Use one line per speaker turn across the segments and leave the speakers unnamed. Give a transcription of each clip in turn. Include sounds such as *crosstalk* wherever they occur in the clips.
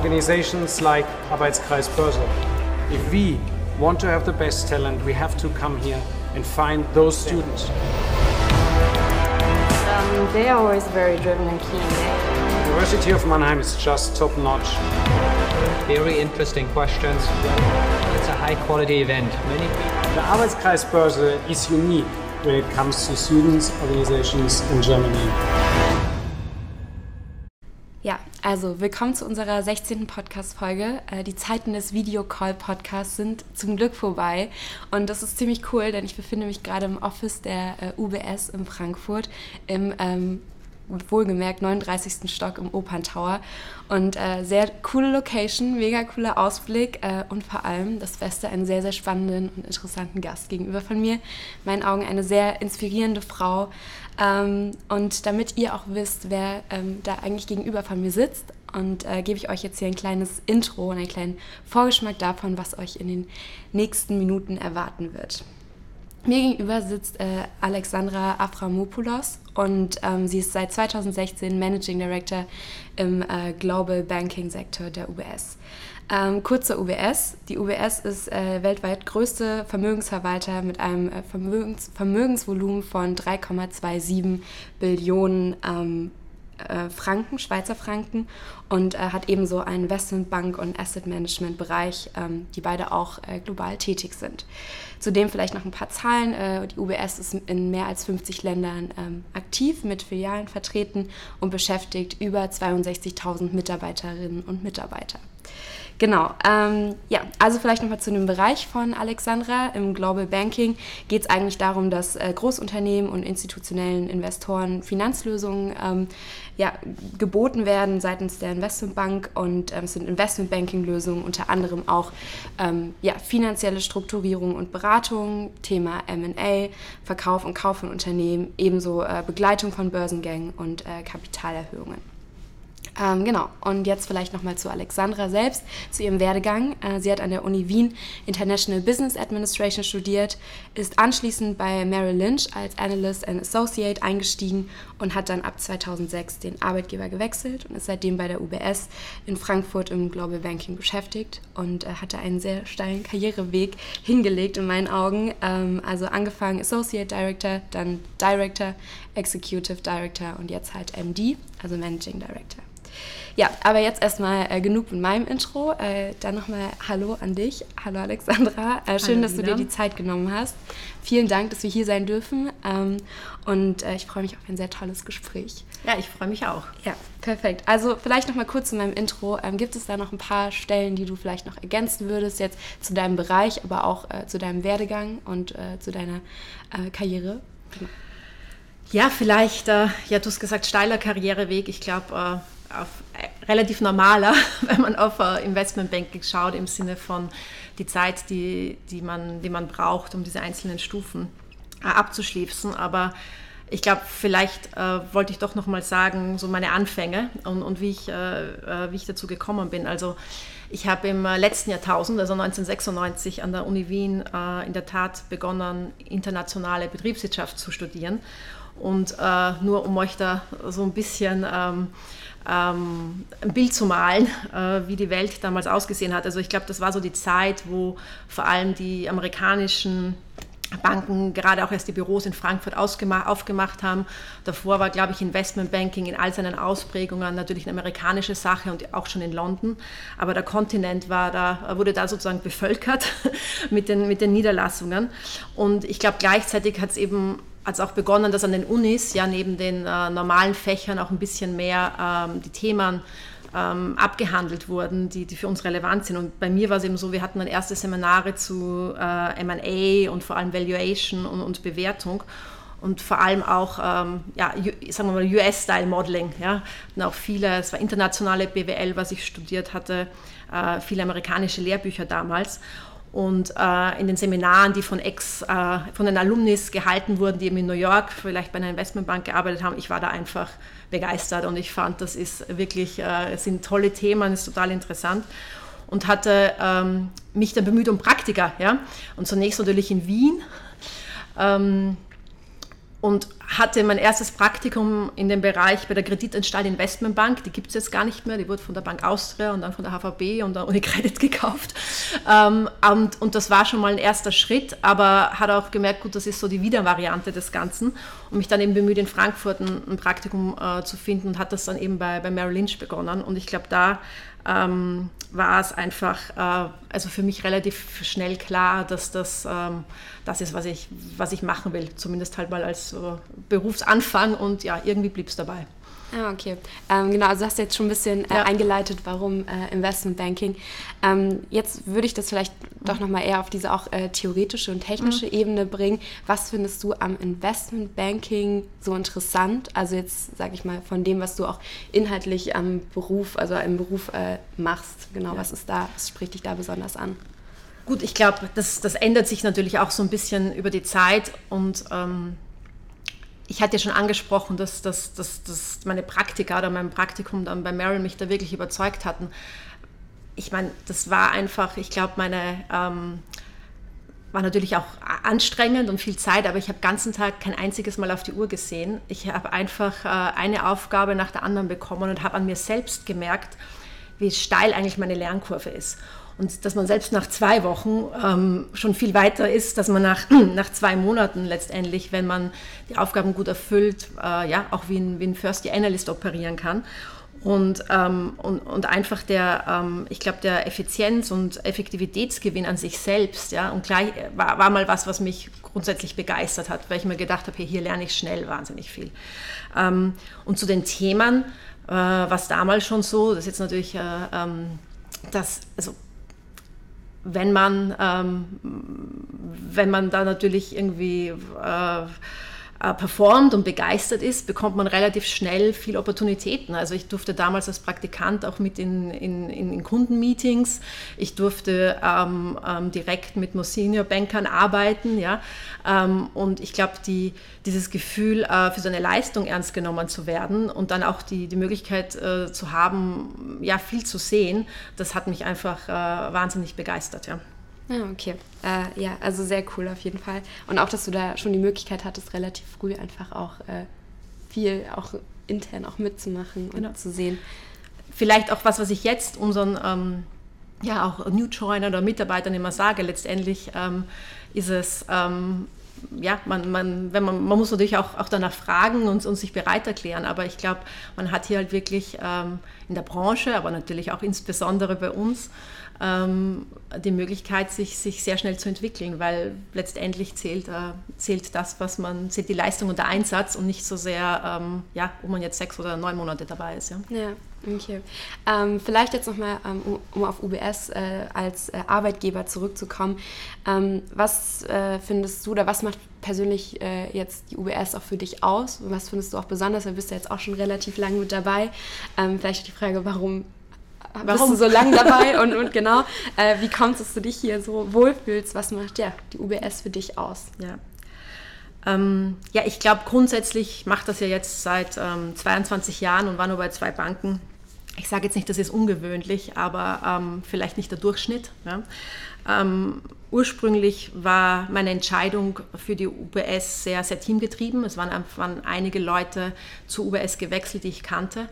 organizations like Arbeitskreis Börse. If we want to have the best talent, we have to come here and find those students.
Um, they are always very driven and keen.
University of Mannheim is just top notch.
Very interesting questions. It's a high quality event. Many
The Arbeitskreis Börse is unique when it comes to students, organizations in Germany.
Also willkommen zu unserer 16. Podcast-Folge. Äh, die Zeiten des Videocall-Podcasts sind zum Glück vorbei und das ist ziemlich cool, denn ich befinde mich gerade im Office der äh, UBS in Frankfurt im ähm, wohlgemerkt 39. Stock im Operntower. Und äh, sehr coole Location, mega cooler Ausblick äh, und vor allem das Beste, einen sehr, sehr spannenden und interessanten Gast gegenüber von mir. In meinen Augen eine sehr inspirierende Frau. Ähm, und damit ihr auch wisst, wer ähm, da eigentlich gegenüber von mir sitzt, und äh, gebe ich euch jetzt hier ein kleines Intro und einen kleinen Vorgeschmack davon, was euch in den nächsten Minuten erwarten wird. Mir gegenüber sitzt äh, Alexandra Aframopoulos und ähm, sie ist seit 2016 Managing Director im äh, Global Banking Sektor der UBS. Ähm, kurz zur UBS. Die UBS ist äh, weltweit größte Vermögensverwalter mit einem äh, Vermögens Vermögensvolumen von 3,27 Billionen ähm, äh, Franken, Schweizer Franken und äh, hat ebenso einen Investmentbank- und Asset Management-Bereich, ähm, die beide auch äh, global tätig sind. Zudem vielleicht noch ein paar Zahlen. Äh, die UBS ist in mehr als 50 Ländern ähm, aktiv, mit Filialen vertreten und beschäftigt über 62.000 Mitarbeiterinnen und Mitarbeiter. Genau, ähm, ja, also vielleicht nochmal zu dem Bereich von Alexandra. Im Global Banking geht es eigentlich darum, dass äh, Großunternehmen und institutionellen Investoren Finanzlösungen ähm, ja, geboten werden seitens der Investmentbank und ähm, es sind Investmentbanking-Lösungen, unter anderem auch ähm, ja, finanzielle Strukturierung und Beratung, Thema MA, Verkauf und Kauf von Unternehmen, ebenso äh, Begleitung von Börsengängen und äh, Kapitalerhöhungen. Ähm, genau, und jetzt vielleicht nochmal zu Alexandra selbst, zu ihrem Werdegang. Äh, sie hat an der Uni Wien International Business Administration studiert, ist anschließend bei Merrill Lynch als Analyst and Associate eingestiegen und hat dann ab 2006 den Arbeitgeber gewechselt und ist seitdem bei der UBS in Frankfurt im Global Banking beschäftigt und äh, hatte einen sehr steilen Karriereweg hingelegt in meinen Augen. Ähm, also angefangen Associate Director, dann Director, Executive Director und jetzt halt MD, also Managing Director. Ja, aber jetzt erstmal äh, genug mit meinem Intro. Äh, dann nochmal Hallo an dich. Hallo Alexandra. Äh, schön, Hallo, dass du dir die Zeit genommen hast. Vielen Dank, dass wir hier sein dürfen. Ähm, und äh, ich freue mich auf ein sehr tolles Gespräch.
Ja, ich freue mich auch.
Ja, perfekt. Also vielleicht nochmal kurz zu meinem Intro. Ähm, gibt es da noch ein paar Stellen, die du vielleicht noch ergänzen würdest, jetzt zu deinem Bereich, aber auch äh, zu deinem Werdegang und äh, zu deiner Karriere?
Genau. Ja, vielleicht, ja, du hast gesagt, steiler Karriereweg. Ich glaube, auf, äh, relativ normaler, *laughs* wenn man auf Investmentbanking schaut, im Sinne von die Zeit, die, die, man, die man braucht, um diese einzelnen Stufen uh, abzuschließen. Aber ich glaube, vielleicht uh, wollte ich doch noch mal sagen, so meine Anfänge und, und wie, ich, wie ich dazu gekommen bin. Also ich habe im letzten Jahrtausend, also 1996, an der Uni Wien in der Tat begonnen, internationale Betriebswirtschaft zu studieren. Und nur um euch da so ein bisschen... Ähm, ähm, ein Bild zu malen, äh, wie die Welt damals ausgesehen hat. Also ich glaube, das war so die Zeit, wo vor allem die amerikanischen Banken gerade auch erst die Büros in Frankfurt aufgemacht haben. Davor war, glaube ich, Investmentbanking in all seinen Ausprägungen natürlich eine amerikanische Sache und auch schon in London. Aber der Kontinent war da, wurde da sozusagen bevölkert *laughs* mit den, mit den Niederlassungen. Und ich glaube, gleichzeitig hat es eben hat es auch begonnen, dass an den Unis ja neben den äh, normalen Fächern auch ein bisschen mehr ähm, die Themen ähm, abgehandelt wurden, die, die für uns relevant sind. Und bei mir war es eben so, wir hatten dann erste Seminare zu äh, MA und vor allem Valuation und, und Bewertung und vor allem auch, ähm, ja, sagen wir mal, US-Style-Modeling. Ja. Und auch viele, es war internationale BWL, was ich studiert hatte, äh, viele amerikanische Lehrbücher damals. Und äh, in den Seminaren, die von, Ex, äh, von den Alumnis gehalten wurden, die eben in New York vielleicht bei einer Investmentbank gearbeitet haben, ich war da einfach begeistert und ich fand, das ist wirklich, äh, sind tolle Themen, ist total interessant und hatte ähm, mich dann bemüht um Praktika. Ja? Und zunächst natürlich in Wien. Ähm, und hatte mein erstes Praktikum in dem Bereich bei der Kreditanstalt Investmentbank. Die gibt es jetzt gar nicht mehr. Die wurde von der Bank Austria und dann von der HVB und der Unicredit *laughs* gekauft. Ähm, und, und, das war schon mal ein erster Schritt, aber hat auch gemerkt, gut, das ist so die Wiedervariante des Ganzen. Und mich dann eben bemüht, in Frankfurt ein, ein Praktikum äh, zu finden und hat das dann eben bei, bei Merrill Lynch begonnen. Und ich glaube, da ähm, war es einfach, äh, also für mich relativ schnell klar, dass das ähm, das ist, was ich, was ich machen will. Zumindest halt mal als äh, Berufsanfang und ja, irgendwie blieb es dabei.
Ah, okay. Ähm, genau, also hast du jetzt schon ein bisschen äh, ja. eingeleitet, warum äh, Investmentbanking. Ähm, jetzt würde ich das vielleicht mhm. doch nochmal eher auf diese auch äh, theoretische und technische mhm. Ebene bringen. Was findest du am Investmentbanking so interessant? Also jetzt, sage ich mal, von dem, was du auch inhaltlich am Beruf, also im Beruf äh, machst. Genau, ja. was ist da, was spricht dich da besonders an?
Gut, ich glaube, das, das ändert sich natürlich auch so ein bisschen über die Zeit und ähm, ich hatte ja schon angesprochen, dass, dass, dass, dass meine Praktika oder mein Praktikum dann bei Merrill mich da wirklich überzeugt hatten. Ich meine, das war einfach, ich glaube, meine ähm, war natürlich auch anstrengend und viel Zeit, aber ich habe den ganzen Tag kein einziges Mal auf die Uhr gesehen. Ich habe einfach äh, eine Aufgabe nach der anderen bekommen und habe an mir selbst gemerkt, wie steil eigentlich meine Lernkurve ist. Und dass man selbst nach zwei Wochen ähm, schon viel weiter ist, dass man nach, *clears throat* nach zwei Monaten letztendlich, wenn man die Aufgaben gut erfüllt, äh, ja, auch wie ein, wie ein First Year Analyst operieren kann. Und, ähm, und, und einfach der, ähm, ich glaube, der Effizienz- und Effektivitätsgewinn an sich selbst, ja, und gleich war, war mal was, was mich grundsätzlich begeistert hat, weil ich mir gedacht habe, hey, hier lerne ich schnell wahnsinnig viel. Ähm, und zu den Themen, äh, was damals schon so, das ist jetzt natürlich, äh, ähm, das, also wenn man, ähm, wenn man da natürlich irgendwie äh, performt und begeistert ist, bekommt man relativ schnell viel Opportunitäten. Also ich durfte damals als Praktikant auch mit in, in, in Kundenmeetings, ich durfte ähm, ähm, direkt mit Senior-Bankern arbeiten. Ja? Ähm, und ich glaube, die, dieses Gefühl, äh, für seine Leistung ernst genommen zu werden und dann auch die, die Möglichkeit äh, zu haben, ja, viel zu sehen, das hat mich einfach äh, wahnsinnig begeistert. Ja.
Ja, okay. Äh, ja, also sehr cool auf jeden Fall. Und auch, dass du da schon die Möglichkeit hattest, relativ früh einfach auch äh, viel auch intern auch mitzumachen und genau. zu sehen.
Vielleicht auch was, was ich jetzt unseren ähm, ja auch New Joiner oder Mitarbeitern immer sage. Letztendlich ähm, ist es ähm, ja, man, man, wenn man, man muss natürlich auch, auch danach fragen und, und sich bereit erklären, aber ich glaube, man hat hier halt wirklich ähm, in der Branche, aber natürlich auch insbesondere bei uns, ähm, die Möglichkeit, sich, sich sehr schnell zu entwickeln, weil letztendlich zählt, äh, zählt das, was man, zählt die Leistung und der Einsatz und nicht so sehr, ähm, ja, ob man jetzt sechs oder neun Monate dabei ist. Ja,
ja okay. Ähm, vielleicht jetzt nochmal, ähm, um, um auf UBS äh, als äh, Arbeitgeber zurückzukommen. Ähm, was äh, findest du oder was macht persönlich äh, jetzt die UBS auch für dich aus? Was findest du auch besonders? Du bist ja jetzt auch schon relativ lange mit dabei. Ähm, vielleicht die Frage, warum Warum? bist du so lange dabei *laughs* und, und genau, äh, wie kommt es, dass du dich hier so wohlfühlst? Was macht ja die UBS für dich aus?
Ja, ähm, ja ich glaube grundsätzlich macht das ja jetzt seit ähm, 22 Jahren und war nur bei zwei Banken. Ich sage jetzt nicht, das ist ungewöhnlich, aber ähm, vielleicht nicht der Durchschnitt. Ja. Ähm, ursprünglich war meine Entscheidung für die UBS sehr, sehr teamgetrieben. Es waren, waren einige Leute zu UBS gewechselt, die ich kannte.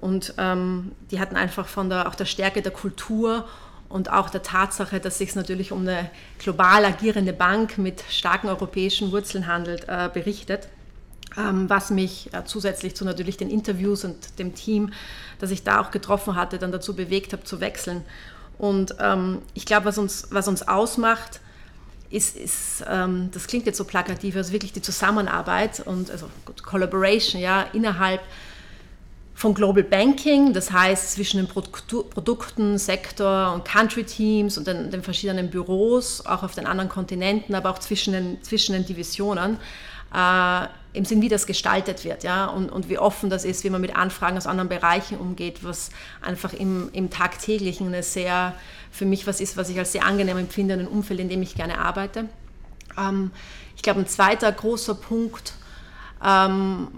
Und ähm, die hatten einfach von der, auch der Stärke der Kultur und auch der Tatsache, dass es sich natürlich um eine global agierende Bank mit starken europäischen Wurzeln handelt, äh, berichtet. Ähm, was mich äh, zusätzlich zu natürlich den Interviews und dem Team, das ich da auch getroffen hatte, dann dazu bewegt habe zu wechseln. Und ähm, ich glaube, was uns, was uns ausmacht, ist, ist ähm, das klingt jetzt so plakativ, also wirklich die Zusammenarbeit und also Collaboration ja, innerhalb von Global Banking, das heißt zwischen den Produkten, Sektor und Country Teams und den, den, verschiedenen Büros, auch auf den anderen Kontinenten, aber auch zwischen den, zwischen den Divisionen, äh, im Sinn, wie das gestaltet wird ja, und, und wie offen das ist, wie man mit Anfragen aus anderen Bereichen umgeht, was einfach im, im tagtäglichen eine sehr, für mich was ist, was ich als sehr angenehm empfinde, ein Umfeld, in dem ich gerne arbeite. Ähm, ich glaube, ein zweiter großer Punkt, ähm,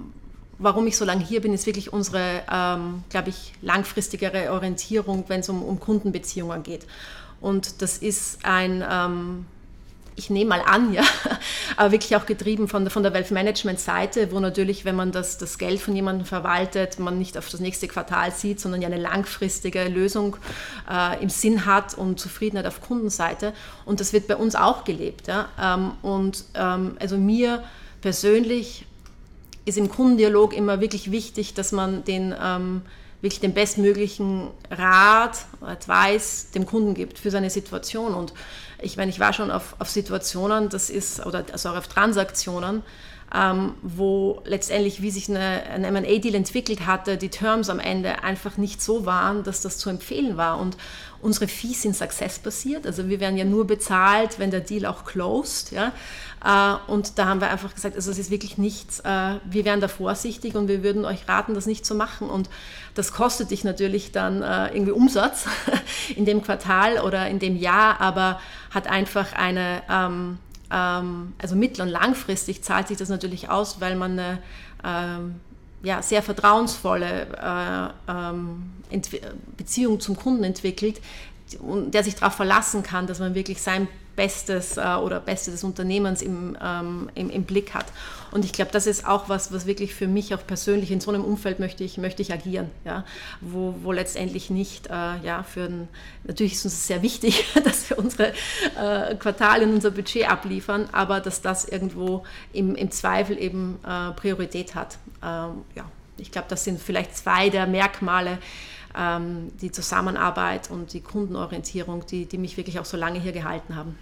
warum ich so lange hier bin, ist wirklich unsere, ähm, glaube ich, langfristigere Orientierung, wenn es um, um Kundenbeziehungen geht. Und das ist ein, ähm, ich nehme mal an, *laughs* ja, aber wirklich auch getrieben von der, von der Wealth Management Seite, wo natürlich, wenn man das, das Geld von jemandem verwaltet, man nicht auf das nächste Quartal sieht, sondern ja eine langfristige Lösung äh, im Sinn hat und Zufriedenheit auf Kundenseite. Und das wird bei uns auch gelebt. Ja. Ähm, und ähm, also mir persönlich ist im Kundendialog immer wirklich wichtig, dass man den ähm, wirklich den bestmöglichen Rat, Advice dem Kunden gibt für seine Situation. Und ich meine, ich war schon auf, auf Situationen, das ist, oder also auch auf Transaktionen, ähm, wo letztendlich, wie sich eine, ein M&A-Deal entwickelt hatte, die Terms am Ende einfach nicht so waren, dass das zu empfehlen war. Und unsere Fees sind success-basiert, also wir werden ja nur bezahlt, wenn der Deal auch closed. Ja? Äh, und da haben wir einfach gesagt, also es ist wirklich nichts, äh, wir wären da vorsichtig und wir würden euch raten, das nicht zu machen. Und das kostet dich natürlich dann äh, irgendwie Umsatz *laughs* in dem Quartal oder in dem Jahr, aber hat einfach eine, ähm, ähm, also mittel- und langfristig zahlt sich das natürlich aus, weil man eine ähm, ja, sehr vertrauensvolle Beziehung zum Kunden entwickelt, der sich darauf verlassen kann, dass man wirklich sein Bestes äh, oder Beste des Unternehmens im, ähm, im, im, Blick hat. Und ich glaube, das ist auch was, was wirklich für mich auch persönlich in so einem Umfeld möchte ich, möchte ich agieren, ja? wo, wo letztendlich nicht, äh, ja, für ein, natürlich ist uns sehr wichtig, *laughs* dass wir unsere äh, Quartale und unser Budget abliefern, aber dass das irgendwo im, im Zweifel eben äh, Priorität hat. Ähm, ja, ich glaube, das sind vielleicht zwei der Merkmale, ähm, die Zusammenarbeit und die Kundenorientierung, die, die mich wirklich auch so lange hier gehalten haben.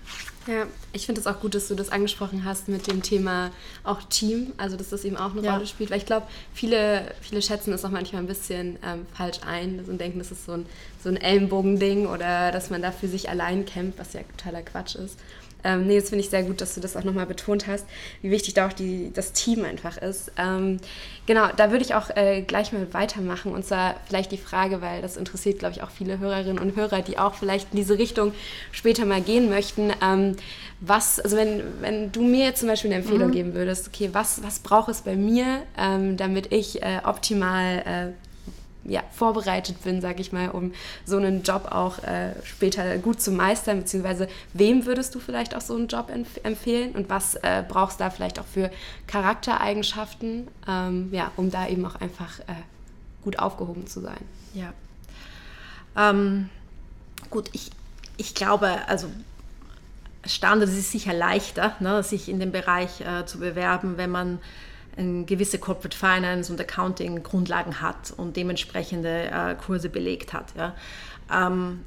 Ja, ich finde es auch gut, dass du das angesprochen hast mit dem Thema auch Team, also dass das eben auch eine ja. Rolle spielt, weil ich glaube, viele, viele schätzen das auch manchmal ein bisschen ähm, falsch ein und denken, das ist so ein, so ein Ellenbogending oder dass man da für sich allein kämpft, was ja totaler Quatsch ist. Ähm, nee, das finde ich sehr gut, dass du das auch nochmal betont hast, wie wichtig da auch die, das Team einfach ist. Ähm, genau, da würde ich auch äh, gleich mal weitermachen und zwar vielleicht die Frage, weil das interessiert, glaube ich, auch viele Hörerinnen und Hörer, die auch vielleicht in diese Richtung später mal gehen möchten. Ähm, was, also wenn, wenn du mir jetzt zum Beispiel eine Empfehlung mhm. geben würdest, okay, was, was braucht es bei mir, ähm, damit ich äh, optimal äh, ja, vorbereitet bin, sage ich mal, um so einen Job auch äh, später gut zu meistern, beziehungsweise wem würdest du vielleicht auch so einen Job empf empfehlen und was äh, brauchst du da vielleicht auch für Charaktereigenschaften, ähm, ja, um da eben auch einfach äh, gut aufgehoben zu sein?
Ja. Ähm, gut, ich, ich glaube, also Standard ist sicher leichter, ne, sich in dem Bereich äh, zu bewerben, wenn man gewisse Corporate Finance und Accounting Grundlagen hat und dementsprechende äh, Kurse belegt hat, ja? ähm,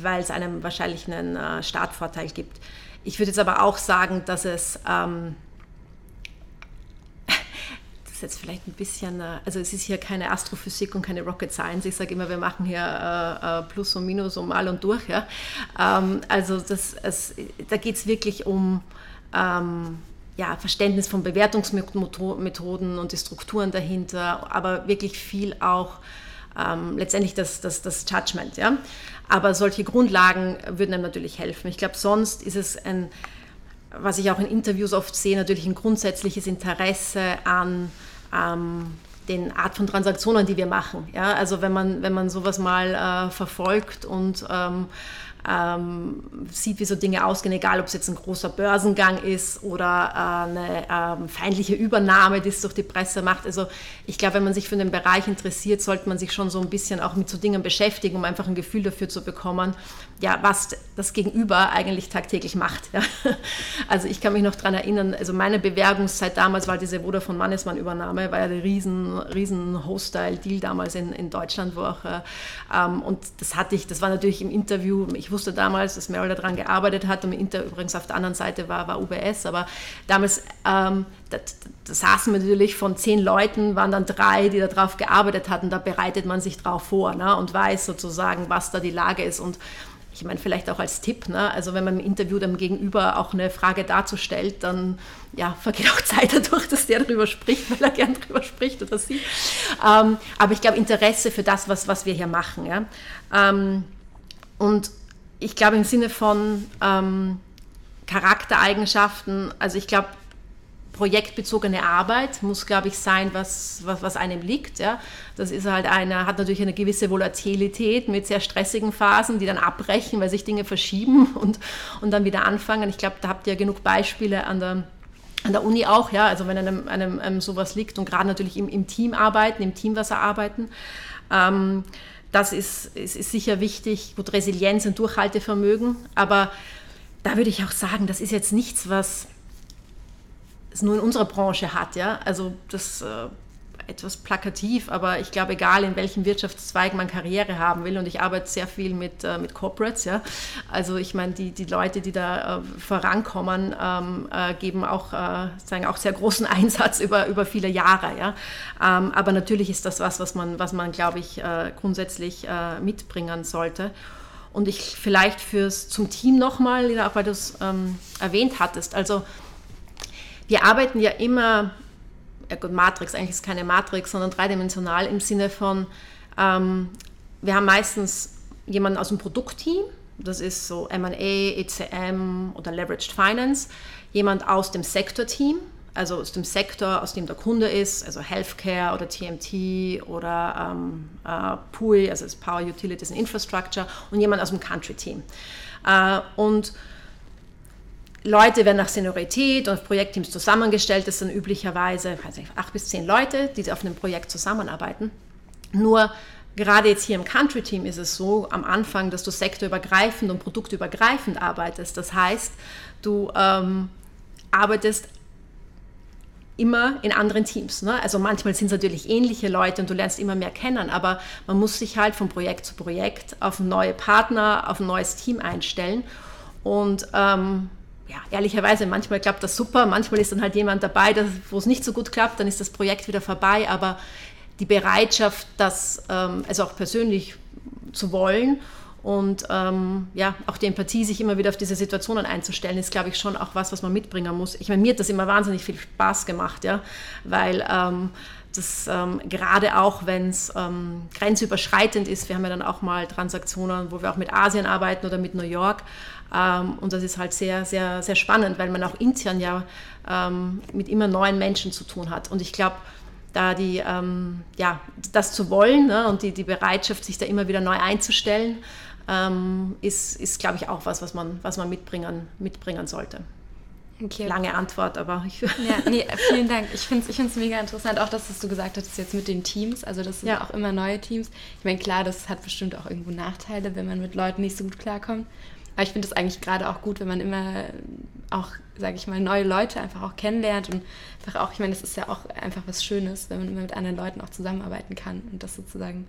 weil es einem wahrscheinlich einen äh, Startvorteil gibt. Ich würde jetzt aber auch sagen, dass es ähm, *laughs* das ist jetzt vielleicht ein bisschen, äh, also es ist hier keine Astrophysik und keine Rocket Science. Ich sage immer, wir machen hier äh, äh, Plus und Minus und mal und durch. Ja? Ähm, also das, es, da geht es wirklich um ähm, ja, Verständnis von Bewertungsmethoden und die Strukturen dahinter, aber wirklich viel auch ähm, letztendlich das, das, das Judgment. Ja? Aber solche Grundlagen würden einem natürlich helfen. Ich glaube, sonst ist es ein, was ich auch in Interviews oft sehe, natürlich ein grundsätzliches Interesse an ähm, den Art von Transaktionen, die wir machen. Ja? Also wenn man, wenn man sowas mal äh, verfolgt und ähm, ähm, sieht, wie so Dinge ausgehen, egal ob es jetzt ein großer Börsengang ist oder äh, eine ähm, feindliche Übernahme, die es durch die Presse macht. Also ich glaube, wenn man sich für den Bereich interessiert, sollte man sich schon so ein bisschen auch mit so Dingen beschäftigen, um einfach ein Gefühl dafür zu bekommen, ja, was das Gegenüber eigentlich tagtäglich macht. Ja. *laughs* Also ich kann mich noch daran erinnern, also meine Bewerbungszeit damals war diese Vodafone Mannesmann Übernahme, war ja der riesen, riesen Hostile-Deal damals in, in Deutschland, wo auch, äh, ähm, und das hatte ich, das war natürlich im Interview, ich wusste damals, dass Meryl daran gearbeitet hat und im Inter übrigens auf der anderen Seite war, war UBS, aber damals, ähm, da, da saßen wir natürlich von zehn Leuten, waren dann drei, die darauf gearbeitet hatten, da bereitet man sich drauf vor ne, und weiß sozusagen, was da die Lage ist und ich meine, vielleicht auch als Tipp, ne? also wenn man im Interview dem Gegenüber auch eine Frage dazu stellt, dann ja, vergeht auch *laughs* Zeit dadurch, dass der darüber spricht, weil er gern darüber spricht oder sie. Ähm, aber ich glaube, Interesse für das, was, was wir hier machen. Ja? Ähm, und ich glaube im Sinne von ähm, Charaktereigenschaften, also ich glaube, projektbezogene Arbeit muss, glaube ich, sein, was, was, was einem liegt. Ja. Das ist halt eine, hat natürlich eine gewisse Volatilität mit sehr stressigen Phasen, die dann abbrechen, weil sich Dinge verschieben *laughs* und, und dann wieder anfangen. Ich glaube, da habt ihr genug Beispiele an der an der Uni auch, ja, also wenn einem, einem, einem sowas liegt und gerade natürlich im, im Team arbeiten, im Team was arbeiten. Ähm, das ist, ist, ist sicher wichtig. Gut, Resilienz und Durchhaltevermögen, aber da würde ich auch sagen, das ist jetzt nichts, was es nur in unserer Branche hat. Ja? Also das äh, etwas plakativ, aber ich glaube, egal in welchem Wirtschaftszweig man Karriere haben will, und ich arbeite sehr viel mit, äh, mit Corporates, ja. Also ich meine, die, die Leute, die da äh, vorankommen, ähm, äh, geben auch, äh, sagen auch sehr großen *laughs* Einsatz über, über viele Jahre, ja. Ähm, aber natürlich ist das was, was man, was man glaube ich, äh, grundsätzlich mitbringen sollte. Und ich vielleicht fürs zum Team nochmal, auch weil du es ähm, erwähnt hattest, also wir arbeiten ja immer, ja gut, Matrix, eigentlich ist keine Matrix, sondern dreidimensional im Sinne von, ähm, wir haben meistens jemanden aus dem Produktteam, das ist so MA, ECM oder Leveraged Finance, jemand aus dem Sektorteam, also aus dem Sektor, aus dem der Kunde ist, also Healthcare oder TMT oder ähm, äh, PUI, also Power Utilities and Infrastructure und jemand aus dem Country Team. Äh, und Leute werden nach Seniorität und Projektteams zusammengestellt. Das sind üblicherweise also acht bis zehn Leute, die auf einem Projekt zusammenarbeiten. Nur gerade jetzt hier im Country Team ist es so am Anfang, dass du sektorübergreifend und produktübergreifend arbeitest. Das heißt, du ähm, arbeitest immer in anderen Teams. Ne? Also manchmal sind es natürlich ähnliche Leute und du lernst immer mehr kennen, aber man muss sich halt von Projekt zu Projekt auf neue Partner, auf ein neues Team einstellen. Und ähm, ja, ehrlicherweise, manchmal klappt das super, manchmal ist dann halt jemand dabei, wo es nicht so gut klappt, dann ist das Projekt wieder vorbei, aber die Bereitschaft, das ähm, also auch persönlich zu wollen und ähm, ja, auch die Empathie, sich immer wieder auf diese Situationen einzustellen, ist, glaube ich, schon auch was, was man mitbringen muss. Ich meine, mir hat das immer wahnsinnig viel Spaß gemacht, ja, weil ähm, das ähm, gerade auch, wenn es ähm, grenzüberschreitend ist, wir haben ja dann auch mal Transaktionen, wo wir auch mit Asien arbeiten oder mit New York, ähm, und das ist halt sehr, sehr, sehr spannend, weil man auch intern ja ähm, mit immer neuen Menschen zu tun hat. Und ich glaube, da die, ähm, ja, das zu wollen ne, und die, die Bereitschaft, sich da immer wieder neu einzustellen, ähm, ist, ist glaube ich, auch was, was man, was man mitbringen, mitbringen sollte. Okay. Lange Antwort, aber ich.
Ja, nee, *laughs* vielen Dank. Ich finde es ich mega interessant, auch das, was du gesagt hast, jetzt mit den Teams. Also, das sind ja. auch immer neue Teams. Ich meine, klar, das hat bestimmt auch irgendwo Nachteile, wenn man mit Leuten nicht so gut klarkommt. Aber ich finde es eigentlich gerade auch gut, wenn man immer auch, sage ich mal, neue Leute einfach auch kennenlernt und einfach auch, ich meine, das ist ja auch einfach was Schönes, wenn man immer mit anderen Leuten auch zusammenarbeiten kann und das sozusagen,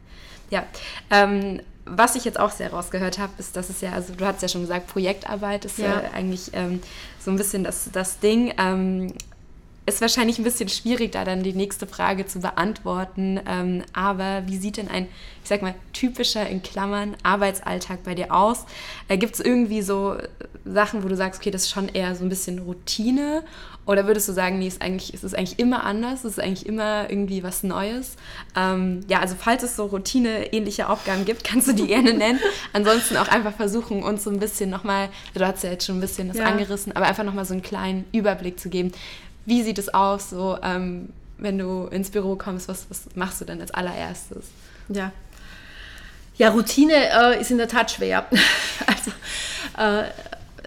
ja. Ähm, was ich jetzt auch sehr rausgehört habe, ist, dass es ja, also du hast ja schon gesagt, Projektarbeit ist ja, ja eigentlich ähm, so ein bisschen das, das Ding. Ähm, ist wahrscheinlich ein bisschen schwierig, da dann die nächste Frage zu beantworten. Ähm, aber wie sieht denn ein, ich sag mal, typischer in Klammern Arbeitsalltag bei dir aus? Äh, Gibt es irgendwie so Sachen, wo du sagst, okay, das ist schon eher so ein bisschen Routine? Oder würdest du sagen, nee, ist, eigentlich, ist es eigentlich immer anders? Ist es eigentlich immer irgendwie was Neues? Ähm, ja, also falls es so Routine-ähnliche Aufgaben gibt, kannst du die *laughs* gerne nennen. Ansonsten auch einfach versuchen, uns so ein bisschen nochmal, du hast ja jetzt schon ein bisschen das ja. angerissen, aber einfach nochmal so einen kleinen Überblick zu geben wie sieht es aus, so ähm, wenn du ins Büro kommst, was, was machst du denn als allererstes?
Ja. Ja, Routine äh, ist in der Tat schwer. *laughs* also äh,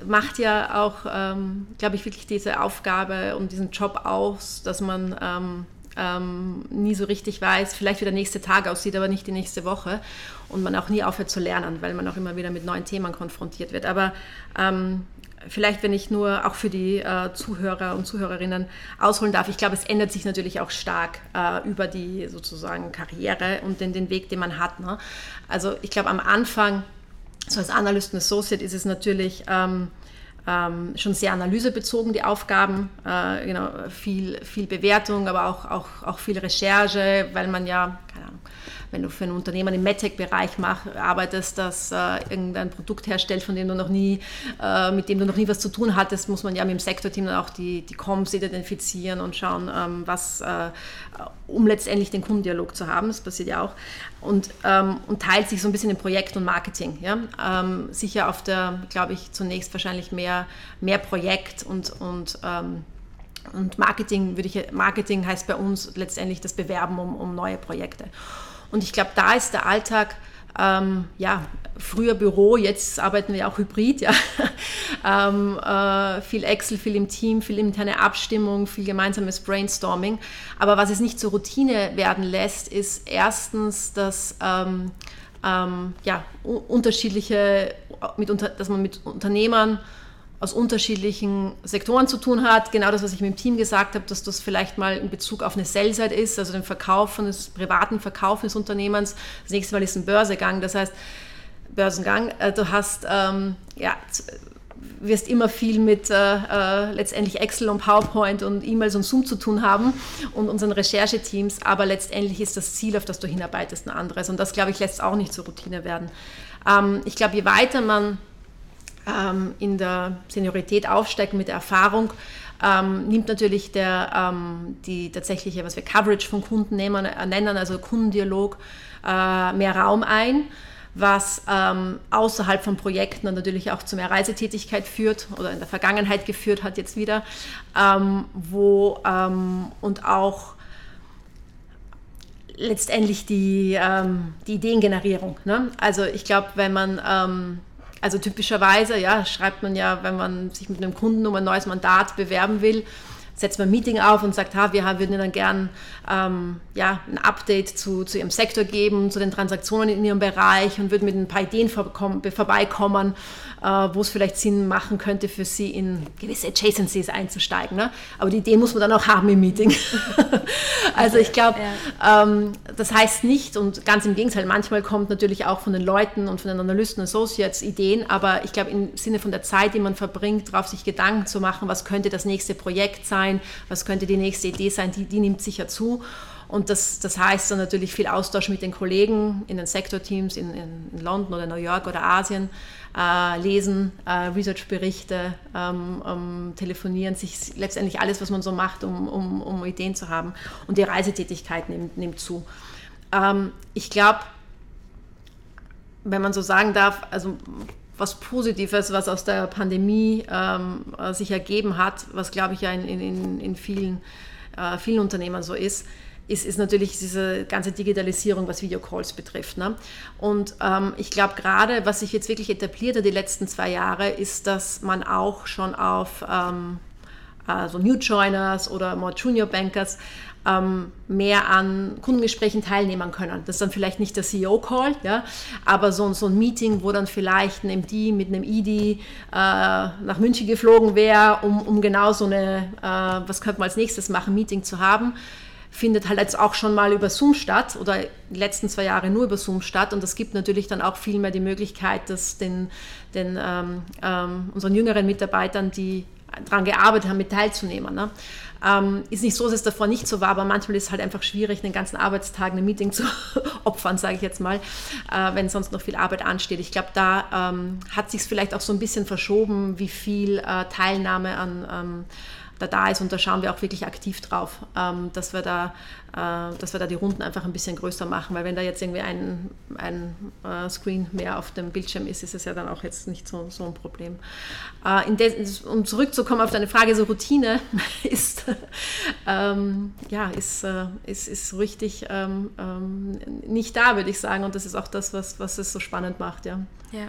macht ja auch, ähm, glaube ich, wirklich diese Aufgabe und diesen Job aus, dass man ähm, ähm, nie so richtig weiß, vielleicht wie der nächste Tag aussieht, aber nicht die nächste Woche. Und man auch nie aufhört zu lernen, weil man auch immer wieder mit neuen Themen konfrontiert wird. Aber ähm, vielleicht, wenn ich nur auch für die äh, Zuhörer und Zuhörerinnen ausholen darf, ich glaube, es ändert sich natürlich auch stark äh, über die sozusagen Karriere und den, den Weg, den man hat. Ne? Also ich glaube, am Anfang, so als Analyst und Associate, ist es natürlich ähm, ähm, schon sehr analysebezogen, die Aufgaben, äh, genau, viel, viel Bewertung, aber auch, auch, auch viel Recherche, weil man ja, keine Ahnung, wenn du für ein Unternehmen im MedTech-Bereich arbeitest, das äh, irgendein Produkt herstellt, von dem du noch nie, äh, mit dem du noch nie was zu tun hattest, muss man ja mit dem Sektorteam dann auch die, die Comms identifizieren und schauen, ähm, was, äh, um letztendlich den Kundendialog zu haben. Das passiert ja auch. Und, ähm, und teilt sich so ein bisschen in Projekt und Marketing. Ja? Ähm, sicher auf der, glaube ich, zunächst wahrscheinlich mehr, mehr Projekt und, und ähm, Und Marketing, würde ich, Marketing heißt bei uns letztendlich das Bewerben um, um neue Projekte. Und ich glaube, da ist der Alltag ähm, ja, früher Büro, jetzt arbeiten wir auch hybrid, ja. *laughs* ähm, äh, viel Excel, viel im Team, viel interne Abstimmung, viel gemeinsames Brainstorming. Aber was es nicht zur Routine werden lässt, ist erstens, dass ähm, ähm, ja, unterschiedliche, mit, dass man mit Unternehmern aus unterschiedlichen Sektoren zu tun hat. Genau das, was ich mit dem Team gesagt habe, dass das vielleicht mal in Bezug auf eine Sell-Side ist, also den Verkauf von des privaten Verkauf des Unternehmens. Das nächste Mal ist ein Börsegang. Das heißt, Börsengang, äh, du hast, ähm, ja, wirst immer viel mit äh, äh, letztendlich Excel und PowerPoint und E-Mails und Zoom zu tun haben und unseren Rechercheteams, aber letztendlich ist das Ziel, auf das du hinarbeitest, ein anderes. Und das, glaube ich, lässt auch nicht zur Routine werden. Ähm, ich glaube, je weiter man ähm, in der Seniorität aufsteigt mit der Erfahrung, ähm, nimmt natürlich der, ähm, die tatsächliche, was wir Coverage von Kunden nehmen, äh, nennen, also Kundendialog, äh, mehr Raum ein, was ähm, außerhalb von Projekten natürlich auch zu mehr Reisetätigkeit führt oder in der Vergangenheit geführt hat jetzt wieder, ähm, wo ähm, und auch letztendlich die, die Ideengenerierung. Ne? Also ich glaube, wenn man also typischerweise, ja, schreibt man ja, wenn man sich mit einem Kunden um ein neues Mandat bewerben will, setzt man ein Meeting auf und sagt, ha, wir würden Ihnen gern ähm, ja, ein Update zu, zu Ihrem Sektor geben, zu den Transaktionen in Ihrem Bereich und würden mit ein paar Ideen vorbeikommen, äh, wo es vielleicht Sinn machen könnte für Sie in gewisse Adjacencies einzusteigen. Ne? Aber die Idee muss man dann auch haben im Meeting. *laughs* also ich glaube, ja. ähm, das heißt nicht und ganz im Gegenteil, manchmal kommt natürlich auch von den Leuten und von den Analysten, Associates Ideen, aber ich glaube im Sinne von der Zeit, die man verbringt, darauf sich Gedanken zu machen, was könnte das nächste Projekt sein, was könnte die nächste Idee sein, die, die nimmt sicher zu. Und das, das heißt dann natürlich viel Austausch mit den Kollegen in den Sektorteams in, in London oder New York oder Asien, äh, lesen, äh, Research-Berichte, ähm, ähm, telefonieren, sich letztendlich alles, was man so macht, um, um, um Ideen zu haben. Und die Reisetätigkeit nimmt, nimmt zu. Ähm, ich glaube, wenn man so sagen darf, also was Positives, was aus der Pandemie ähm, äh, sich ergeben hat, was glaube ich ja in, in, in vielen, äh, vielen Unternehmen so ist, ist, ist natürlich diese ganze Digitalisierung, was Videocalls betrifft. Ne? Und ähm, ich glaube gerade, was sich jetzt wirklich etabliert hat die letzten zwei Jahre, ist, dass man auch schon auf ähm, also New Joiners oder more Junior Bankers ähm, mehr an Kundengesprächen teilnehmen können. Das ist dann vielleicht nicht der CEO-Call, ja, aber so, so ein Meeting, wo dann vielleicht ein MD mit einem ID äh, nach München geflogen wäre, um, um genau so eine, äh, was könnte man als nächstes machen, Meeting zu haben findet halt jetzt auch schon mal über Zoom statt oder die letzten zwei Jahre nur über Zoom statt. Und das gibt natürlich dann auch viel mehr die Möglichkeit, dass den, den ähm, ähm, unseren jüngeren Mitarbeitern, die daran gearbeitet haben, mit teilzunehmen. Ne? Ähm, ist nicht so, dass es davor nicht so war, aber manchmal ist es halt einfach schwierig, den ganzen Arbeitstag ein Meeting zu *laughs* opfern, sage ich jetzt mal, äh, wenn sonst noch viel Arbeit ansteht. Ich glaube, da ähm, hat sich es vielleicht auch so ein bisschen verschoben, wie viel äh, Teilnahme an ähm, da da ist und da schauen wir auch wirklich aktiv drauf, ähm, dass, wir da, äh, dass wir da die Runden einfach ein bisschen größer machen, weil wenn da jetzt irgendwie ein, ein äh, Screen mehr auf dem Bildschirm ist, ist es ja dann auch jetzt nicht so, so ein Problem. Äh, um zurückzukommen auf deine Frage, so Routine *laughs* ist, ähm, ja, ist, ist, ist richtig ähm, ähm, nicht da, würde ich sagen und das ist auch das, was, was es so spannend macht, ja.
Ja.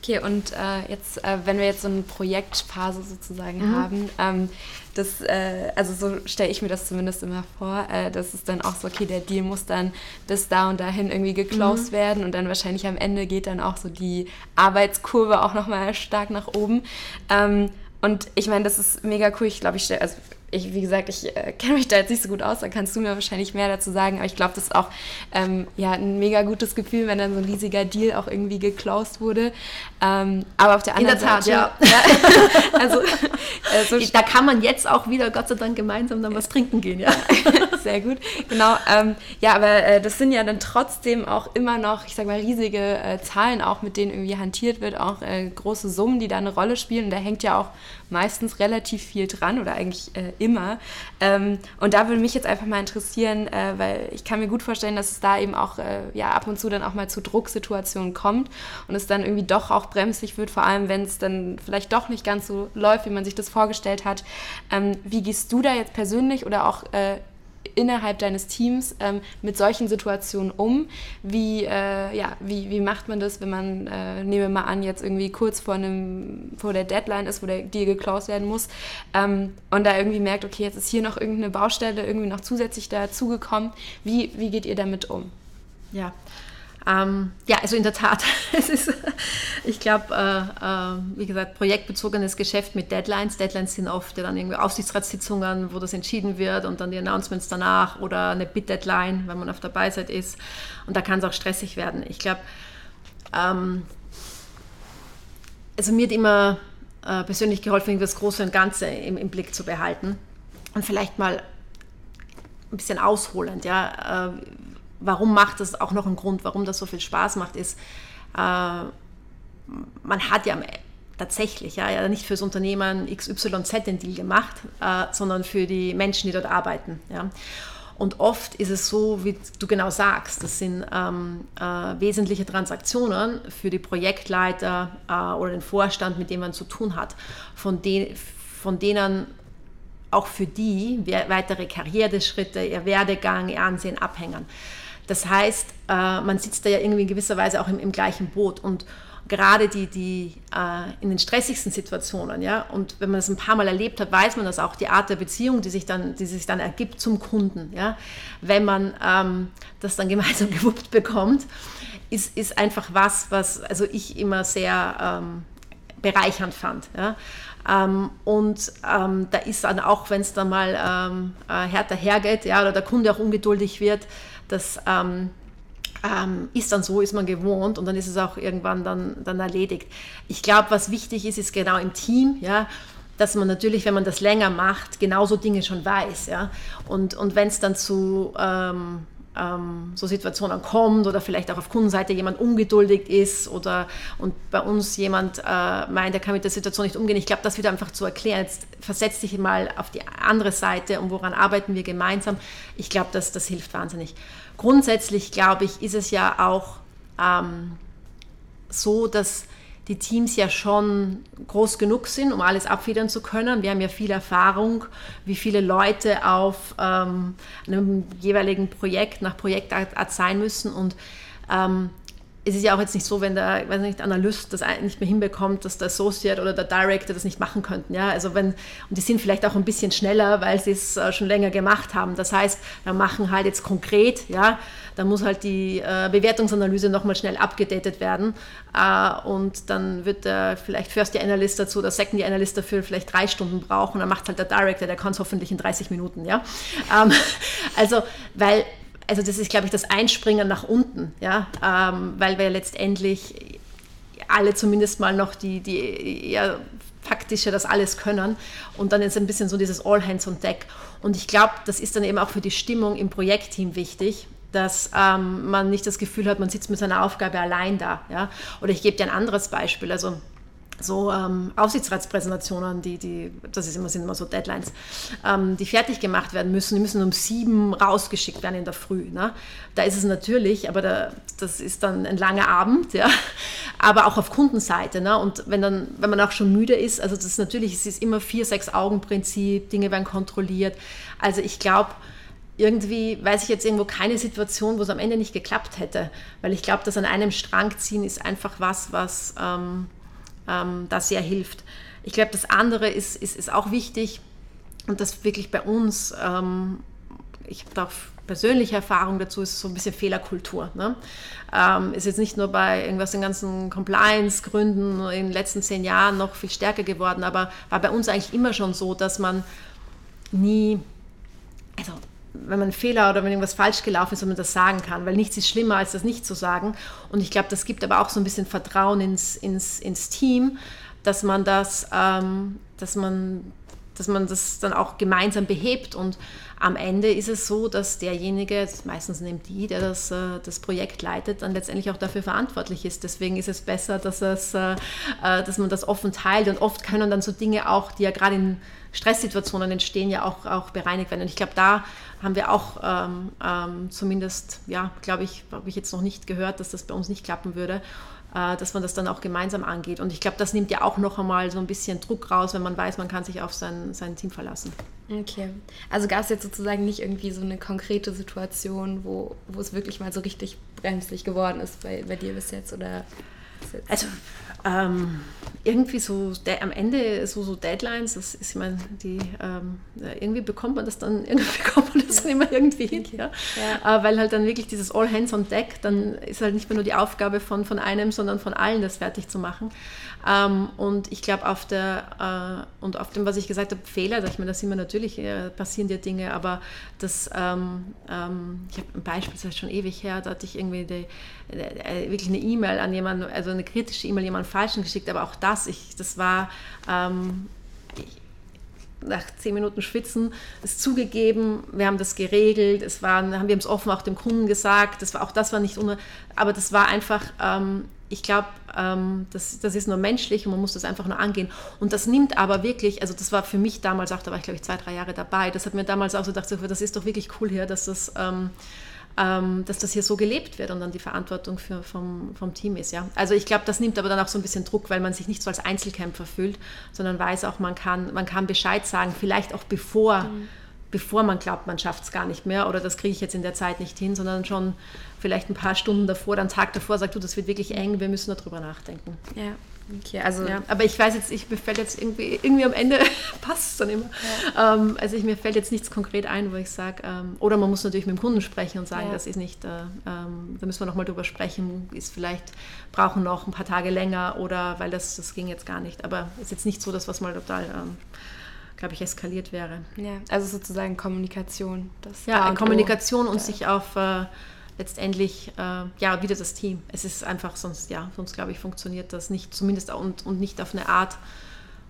Okay, und äh, jetzt, äh, wenn wir jetzt so eine Projektphase sozusagen mhm. haben, ähm, das, äh, also so stelle ich mir das zumindest immer vor, äh, dass es dann auch so, okay, der Deal muss dann bis da und dahin irgendwie geclosed mhm. werden und dann wahrscheinlich am Ende geht dann auch so die Arbeitskurve auch nochmal stark nach oben. Ähm, und ich meine, das ist mega cool. Ich glaube, ich stelle, also ich, wie gesagt, ich äh, kenne mich da jetzt nicht so gut aus, da kannst du mir wahrscheinlich mehr dazu sagen, aber ich glaube, das ist auch ähm, ja, ein mega gutes Gefühl, wenn dann so ein riesiger Deal auch irgendwie geclosed wurde. Ähm, aber auf der anderen Seite... In der Tat,
Seite, ja. ja. *laughs* also, äh, so da kann man jetzt auch wieder, Gott sei Dank, gemeinsam dann was trinken gehen, ja. *laughs*
Sehr gut, genau. Ähm, ja, aber äh, das sind ja dann trotzdem auch immer noch, ich sag mal, riesige äh, Zahlen auch, mit denen irgendwie hantiert wird, auch äh, große Summen, die da eine Rolle spielen. Und da hängt ja auch meistens relativ viel dran oder eigentlich äh, immer. Ähm, und da würde mich jetzt einfach mal interessieren, äh, weil ich kann mir gut vorstellen, dass es da eben auch äh, ja, ab und zu dann auch mal zu Drucksituationen kommt und es dann irgendwie doch auch bremsig wird, vor allem wenn es dann vielleicht doch nicht ganz so läuft, wie man sich das vorgestellt hat. Ähm, wie gehst du da jetzt persönlich oder auch äh, innerhalb deines Teams ähm, mit solchen Situationen um? Wie, äh, ja, wie, wie macht man das, wenn man, äh, nehmen wir mal an, jetzt irgendwie kurz vor, einem, vor der Deadline ist, wo der Deal geclosed werden muss ähm, und da irgendwie merkt, okay, jetzt ist hier noch irgendeine Baustelle irgendwie noch zusätzlich dazugekommen. Wie, wie geht ihr damit um?
Ja, ähm, ja, also in der Tat, *laughs* es ist, ich glaube, äh, äh, wie gesagt, projektbezogenes Geschäft mit Deadlines. Deadlines sind oft ja dann irgendwie Aufsichtsratssitzungen, wo das entschieden wird und dann die Announcements danach oder eine Bit-Deadline, wenn man auf der Beiseite ist. Und da kann es auch stressig werden. Ich glaube, ähm, also mir hat immer äh, persönlich geholfen, das Große und Ganze im, im, Blick zu behalten und vielleicht mal ein bisschen ausholend, ja äh, warum macht das auch noch einen Grund, warum das so viel Spaß macht, ist, äh, man hat ja tatsächlich ja, ja nicht fürs Unternehmen XYZ den Deal gemacht, äh, sondern für die Menschen, die dort arbeiten. Ja. Und oft ist es so, wie du genau sagst, das sind ähm, äh, wesentliche Transaktionen für die Projektleiter äh, oder den Vorstand, mit dem man zu tun hat, von, de von denen auch für die weitere Karriereschritte, ihr Werdegang, ihr Ansehen abhängen. Das heißt, äh, man sitzt da ja irgendwie in gewisser Weise auch im, im gleichen Boot und gerade die, die äh, in den stressigsten Situationen, ja, und wenn man das ein paar Mal erlebt hat, weiß man das auch, die Art der Beziehung, die sich dann, die sich dann ergibt zum Kunden, ja, wenn man ähm, das dann *laughs* gemeinsam gewuppt bekommt, ist, ist einfach was, was also ich immer sehr ähm, bereichernd fand. Ja. Ähm, und ähm, da ist dann auch, wenn es dann mal ähm, äh, härter hergeht, ja, oder der Kunde auch ungeduldig wird, das ähm, ähm, ist dann so, ist man gewohnt und dann ist es auch irgendwann dann, dann erledigt. Ich glaube, was wichtig ist, ist genau im Team, ja, dass man natürlich, wenn man das länger macht, genauso Dinge schon weiß. Ja? Und, und wenn es dann zu ähm, ähm, so Situationen kommt oder vielleicht auch auf Kundenseite jemand ungeduldig ist oder und bei uns jemand äh, meint, er kann mit der Situation nicht umgehen. Ich glaube, das wieder einfach zu erklären. Jetzt versetz dich mal auf die andere Seite und woran arbeiten wir gemeinsam. Ich glaube, das, das hilft wahnsinnig. Grundsätzlich, glaube ich, ist es ja auch ähm, so, dass die Teams ja schon groß genug sind, um alles abfedern zu können. Wir haben ja viel Erfahrung, wie viele Leute auf ähm, einem jeweiligen Projekt nach Projektart sein müssen. Und ähm, es ist ja auch jetzt nicht so, wenn der weiß nicht, Analyst das nicht mehr hinbekommt, dass der Associate oder der Director das nicht machen könnten. Ja? Also wenn, und die sind vielleicht auch ein bisschen schneller, weil sie es äh, schon länger gemacht haben. Das heißt, wir machen halt jetzt konkret, ja, da muss halt die äh, Bewertungsanalyse nochmal schnell abgedatet werden. Äh, und dann wird der vielleicht First Year Analyst dazu oder Second Year Analyst dafür vielleicht drei Stunden brauchen. Dann macht halt der Director, der kann es hoffentlich in 30 Minuten. Ja? Ähm, *laughs* also, weil also das ist, glaube ich, das Einspringen nach unten, ja, ähm, weil wir letztendlich alle zumindest mal noch die, die ja, faktische das alles können. Und dann ist ein bisschen so dieses All Hands on Deck. Und ich glaube, das ist dann eben auch für die Stimmung im Projektteam wichtig, dass ähm, man nicht das Gefühl hat, man sitzt mit seiner Aufgabe allein da, ja, oder ich gebe dir ein anderes Beispiel, also so ähm, Aufsichtsratspräsentationen, die, die, das ist immer, sind immer so Deadlines, ähm, die fertig gemacht werden müssen, die müssen um sieben rausgeschickt werden in der Früh. Ne? Da ist es natürlich, aber da, das ist dann ein langer Abend, ja? aber auch auf Kundenseite. Ne? Und wenn, dann, wenn man auch schon müde ist, also das ist natürlich, es ist immer vier, sechs Augen-Prinzip, Dinge werden kontrolliert. Also ich glaube, irgendwie weiß ich jetzt irgendwo keine Situation, wo es am Ende nicht geklappt hätte, weil ich glaube, dass an einem Strang ziehen ist einfach was, was... Ähm, ähm, da sehr hilft. Ich glaube, das andere ist, ist, ist auch wichtig und das wirklich bei uns, ähm, ich habe da auch persönliche Erfahrung dazu, ist so ein bisschen Fehlerkultur. Ne? Ähm, ist jetzt nicht nur bei irgendwas den ganzen Compliance-Gründen in den letzten zehn Jahren noch viel stärker geworden, aber war bei uns eigentlich immer schon so, dass man nie, also wenn man Fehler oder wenn irgendwas falsch gelaufen ist, wenn man das sagen kann, weil nichts ist schlimmer, als das nicht zu sagen. Und ich glaube, das gibt aber auch so ein bisschen Vertrauen ins, ins, ins Team, dass man das, ähm, dass man dass man das dann auch gemeinsam behebt und am Ende ist es so, dass derjenige, meistens nimmt die, der das, äh, das Projekt leitet, dann letztendlich auch dafür verantwortlich ist. Deswegen ist es besser, dass, es, äh, äh, dass man das offen teilt und oft können dann so Dinge auch, die ja gerade in Stresssituationen entstehen, ja auch, auch bereinigt werden. Und ich glaube, da haben wir auch ähm, ähm, zumindest, ja, glaube ich, habe ich jetzt noch nicht gehört, dass das bei uns nicht klappen würde. Äh, dass man das dann auch gemeinsam angeht. Und ich glaube, das nimmt ja auch noch einmal so ein bisschen Druck raus, wenn man weiß, man kann sich auf sein, sein Team verlassen.
Okay. Also gab es jetzt sozusagen nicht irgendwie so eine konkrete Situation, wo, wo es wirklich mal so richtig brenzlig geworden ist bei, bei dir bis jetzt? Oder
also ähm, irgendwie so am Ende so, so Deadlines, das ist, ich meine, die ähm, irgendwie bekommt man das dann, *laughs* irgendwie bekommt man das dann immer irgendwie hin, ja? ja. Äh, weil halt dann wirklich dieses All Hands on Deck, dann ist halt nicht mehr nur die Aufgabe von, von einem, sondern von allen, das fertig zu machen. Ähm, und ich glaube, auf der äh, und auf dem, was ich gesagt habe, Fehler, ich meine, da sind wir natürlich, äh, passieren dir Dinge, aber das, ähm, ähm, ich habe ein Beispiel, das ist schon ewig her, da hatte ich irgendwie die, äh, wirklich eine E-Mail an jemanden, also eine kritische E-Mail jemanden Falschen geschickt, aber auch das, ich, das war, ähm, ich, nach zehn Minuten Schwitzen ist zugegeben, wir haben das geregelt, es waren, haben wir es offen auch dem Kunden gesagt, das war auch das war nicht, aber das war einfach, ähm, ich glaube, ähm, das, das ist nur menschlich und man muss das einfach nur angehen. Und das nimmt aber wirklich, also das war für mich damals auch, da war ich glaube ich zwei, drei Jahre dabei, das hat mir damals auch so gedacht, das ist doch wirklich cool hier, dass das, ähm, ähm, dass das hier so gelebt wird und dann die Verantwortung für, vom, vom Team ist. Ja? Also ich glaube, das nimmt aber dann auch so ein bisschen Druck, weil man sich nicht so als Einzelkämpfer fühlt, sondern weiß auch, man kann, man kann Bescheid sagen, vielleicht auch bevor. Mhm bevor man glaubt, man schafft es gar nicht mehr oder das kriege ich jetzt in der Zeit nicht hin, sondern schon vielleicht ein paar Stunden davor, dann Tag davor, sagt du, das wird wirklich eng, wir müssen darüber nachdenken.
Ja. Okay, also
ja, aber ich weiß jetzt, ich, mir fällt jetzt irgendwie, irgendwie am Ende *laughs* passt es dann immer. Ja. Ähm, also ich, mir fällt jetzt nichts konkret ein, wo ich sage, ähm, oder man muss natürlich mit dem Kunden sprechen und sagen, ja. das ist nicht, äh, ähm, da müssen wir nochmal drüber sprechen, ist vielleicht, brauchen noch ein paar Tage länger oder weil das, das ging jetzt gar nicht. Aber es ist jetzt nicht so, dass was mal total ähm, glaube ich, eskaliert wäre.
Ja, also sozusagen Kommunikation.
Das ja, Kommunikation und sich auf äh, letztendlich, äh, ja, wieder das Team. Es ist einfach sonst, ja, sonst glaube ich, funktioniert das nicht, zumindest und, und nicht auf eine Art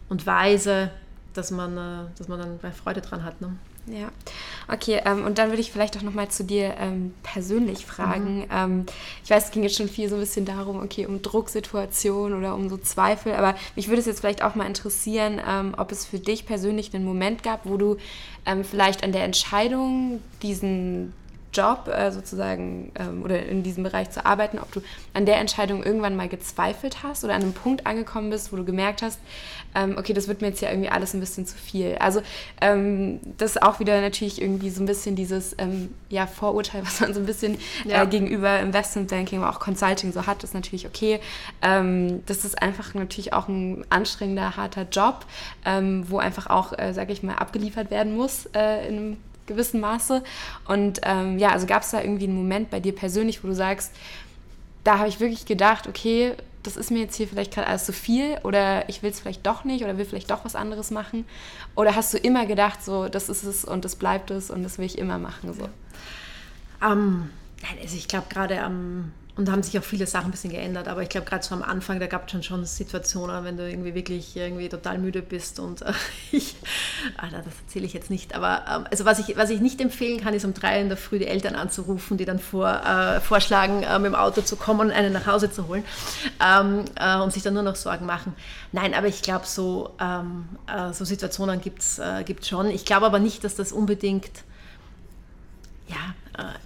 und Weise, dass man, äh, dass man dann Freude dran hat. Ne?
Ja, okay, ähm, und dann würde ich vielleicht auch nochmal zu dir ähm, persönlich fragen. Mhm. Ähm, ich weiß, es ging jetzt schon viel so ein bisschen darum, okay, um Drucksituationen oder um so Zweifel, aber mich würde es jetzt vielleicht auch mal interessieren, ähm, ob es für dich persönlich einen Moment gab, wo du ähm, vielleicht an der Entscheidung, diesen Job äh, sozusagen ähm, oder in diesem Bereich zu arbeiten, ob du an der Entscheidung irgendwann mal gezweifelt hast oder an einem Punkt angekommen bist, wo du gemerkt hast, ähm, okay, das wird mir jetzt ja irgendwie alles ein bisschen zu viel. Also ähm, das ist auch wieder natürlich irgendwie so ein bisschen dieses ähm, ja, Vorurteil, *laughs* was man so ein bisschen äh, ja. äh, gegenüber Investmentbanking, aber auch Consulting so hat, ist natürlich okay. Ähm, das ist einfach natürlich auch ein anstrengender, harter Job, ähm, wo einfach auch, äh, sage ich mal, abgeliefert werden muss äh, in einem gewissen Maße. Und ähm, ja, also gab es da irgendwie einen Moment bei dir persönlich, wo du sagst, da habe ich wirklich gedacht, okay, das ist mir jetzt hier vielleicht gerade alles zu viel oder ich will es vielleicht doch nicht oder will vielleicht doch was anderes machen? Oder hast du immer gedacht, so, das ist es und das bleibt es und das will ich immer machen? So?
Um, also ich glaube gerade am und da haben sich auch viele Sachen ein bisschen geändert. Aber ich glaube, gerade so am Anfang, da gab es schon, schon Situationen, wenn du irgendwie wirklich irgendwie total müde bist. Und äh, *laughs* ich, Alter, das erzähle ich jetzt nicht. Aber ähm, also was ich, was ich nicht empfehlen kann, ist um drei in der Früh die Eltern anzurufen, die dann vor, äh, vorschlagen, äh, mit dem Auto zu kommen und einen nach Hause zu holen ähm, äh, und sich dann nur noch Sorgen machen. Nein, aber ich glaube, so, ähm, äh, so Situationen gibt es äh, schon. Ich glaube aber nicht, dass das unbedingt ja,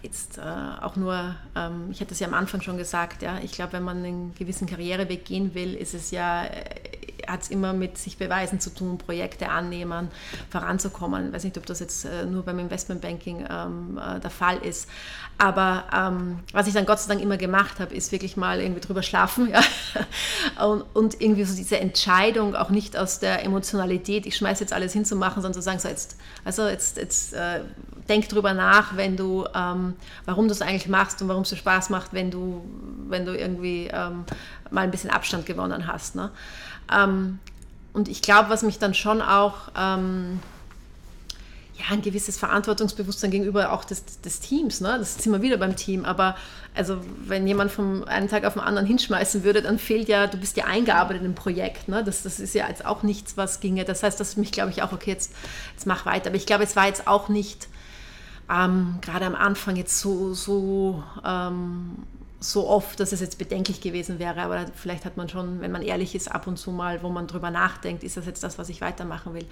jetzt äh, auch nur, ähm, ich hatte es ja am Anfang schon gesagt, ja, ich glaube, wenn man einen gewissen Karriereweg gehen will, ist es ja, äh, hat es immer mit sich beweisen zu tun, Projekte annehmen, voranzukommen. Ich weiß nicht, ob das jetzt nur beim Investmentbanking ähm, der Fall ist. Aber ähm, was ich dann Gott sei Dank immer gemacht habe, ist wirklich mal irgendwie drüber schlafen *laughs* ja? und, und, irgendwie so diese Entscheidung auch nicht aus der Emotionalität, ich schmeiße jetzt alles hinzumachen, sondern zu sagen, so jetzt, also jetzt, jetzt äh, denk drüber nach, wenn du, ähm, warum du es eigentlich machst und warum es so Spaß macht, wenn du, wenn du irgendwie ähm, mal ein bisschen Abstand gewonnen hast. Ne? Ähm, und ich glaube, was mich dann schon auch ähm, ja, ein gewisses Verantwortungsbewusstsein gegenüber auch des, des Teams. Ne? Das sind wir wieder beim Team. Aber also wenn jemand vom einen Tag auf den anderen hinschmeißen würde, dann fehlt ja, du bist ja eingearbeitet im Projekt. Ne? Das, das ist ja jetzt auch nichts, was ginge. Das heißt, das ist mich, glaube ich, auch, okay, jetzt, jetzt mach weiter. Aber ich glaube, es war jetzt auch nicht ähm, gerade am Anfang jetzt so, so, ähm, so oft, dass es jetzt bedenklich gewesen wäre. Aber vielleicht hat man schon, wenn man ehrlich ist, ab und zu mal, wo man drüber nachdenkt, ist das jetzt das, was ich weitermachen will.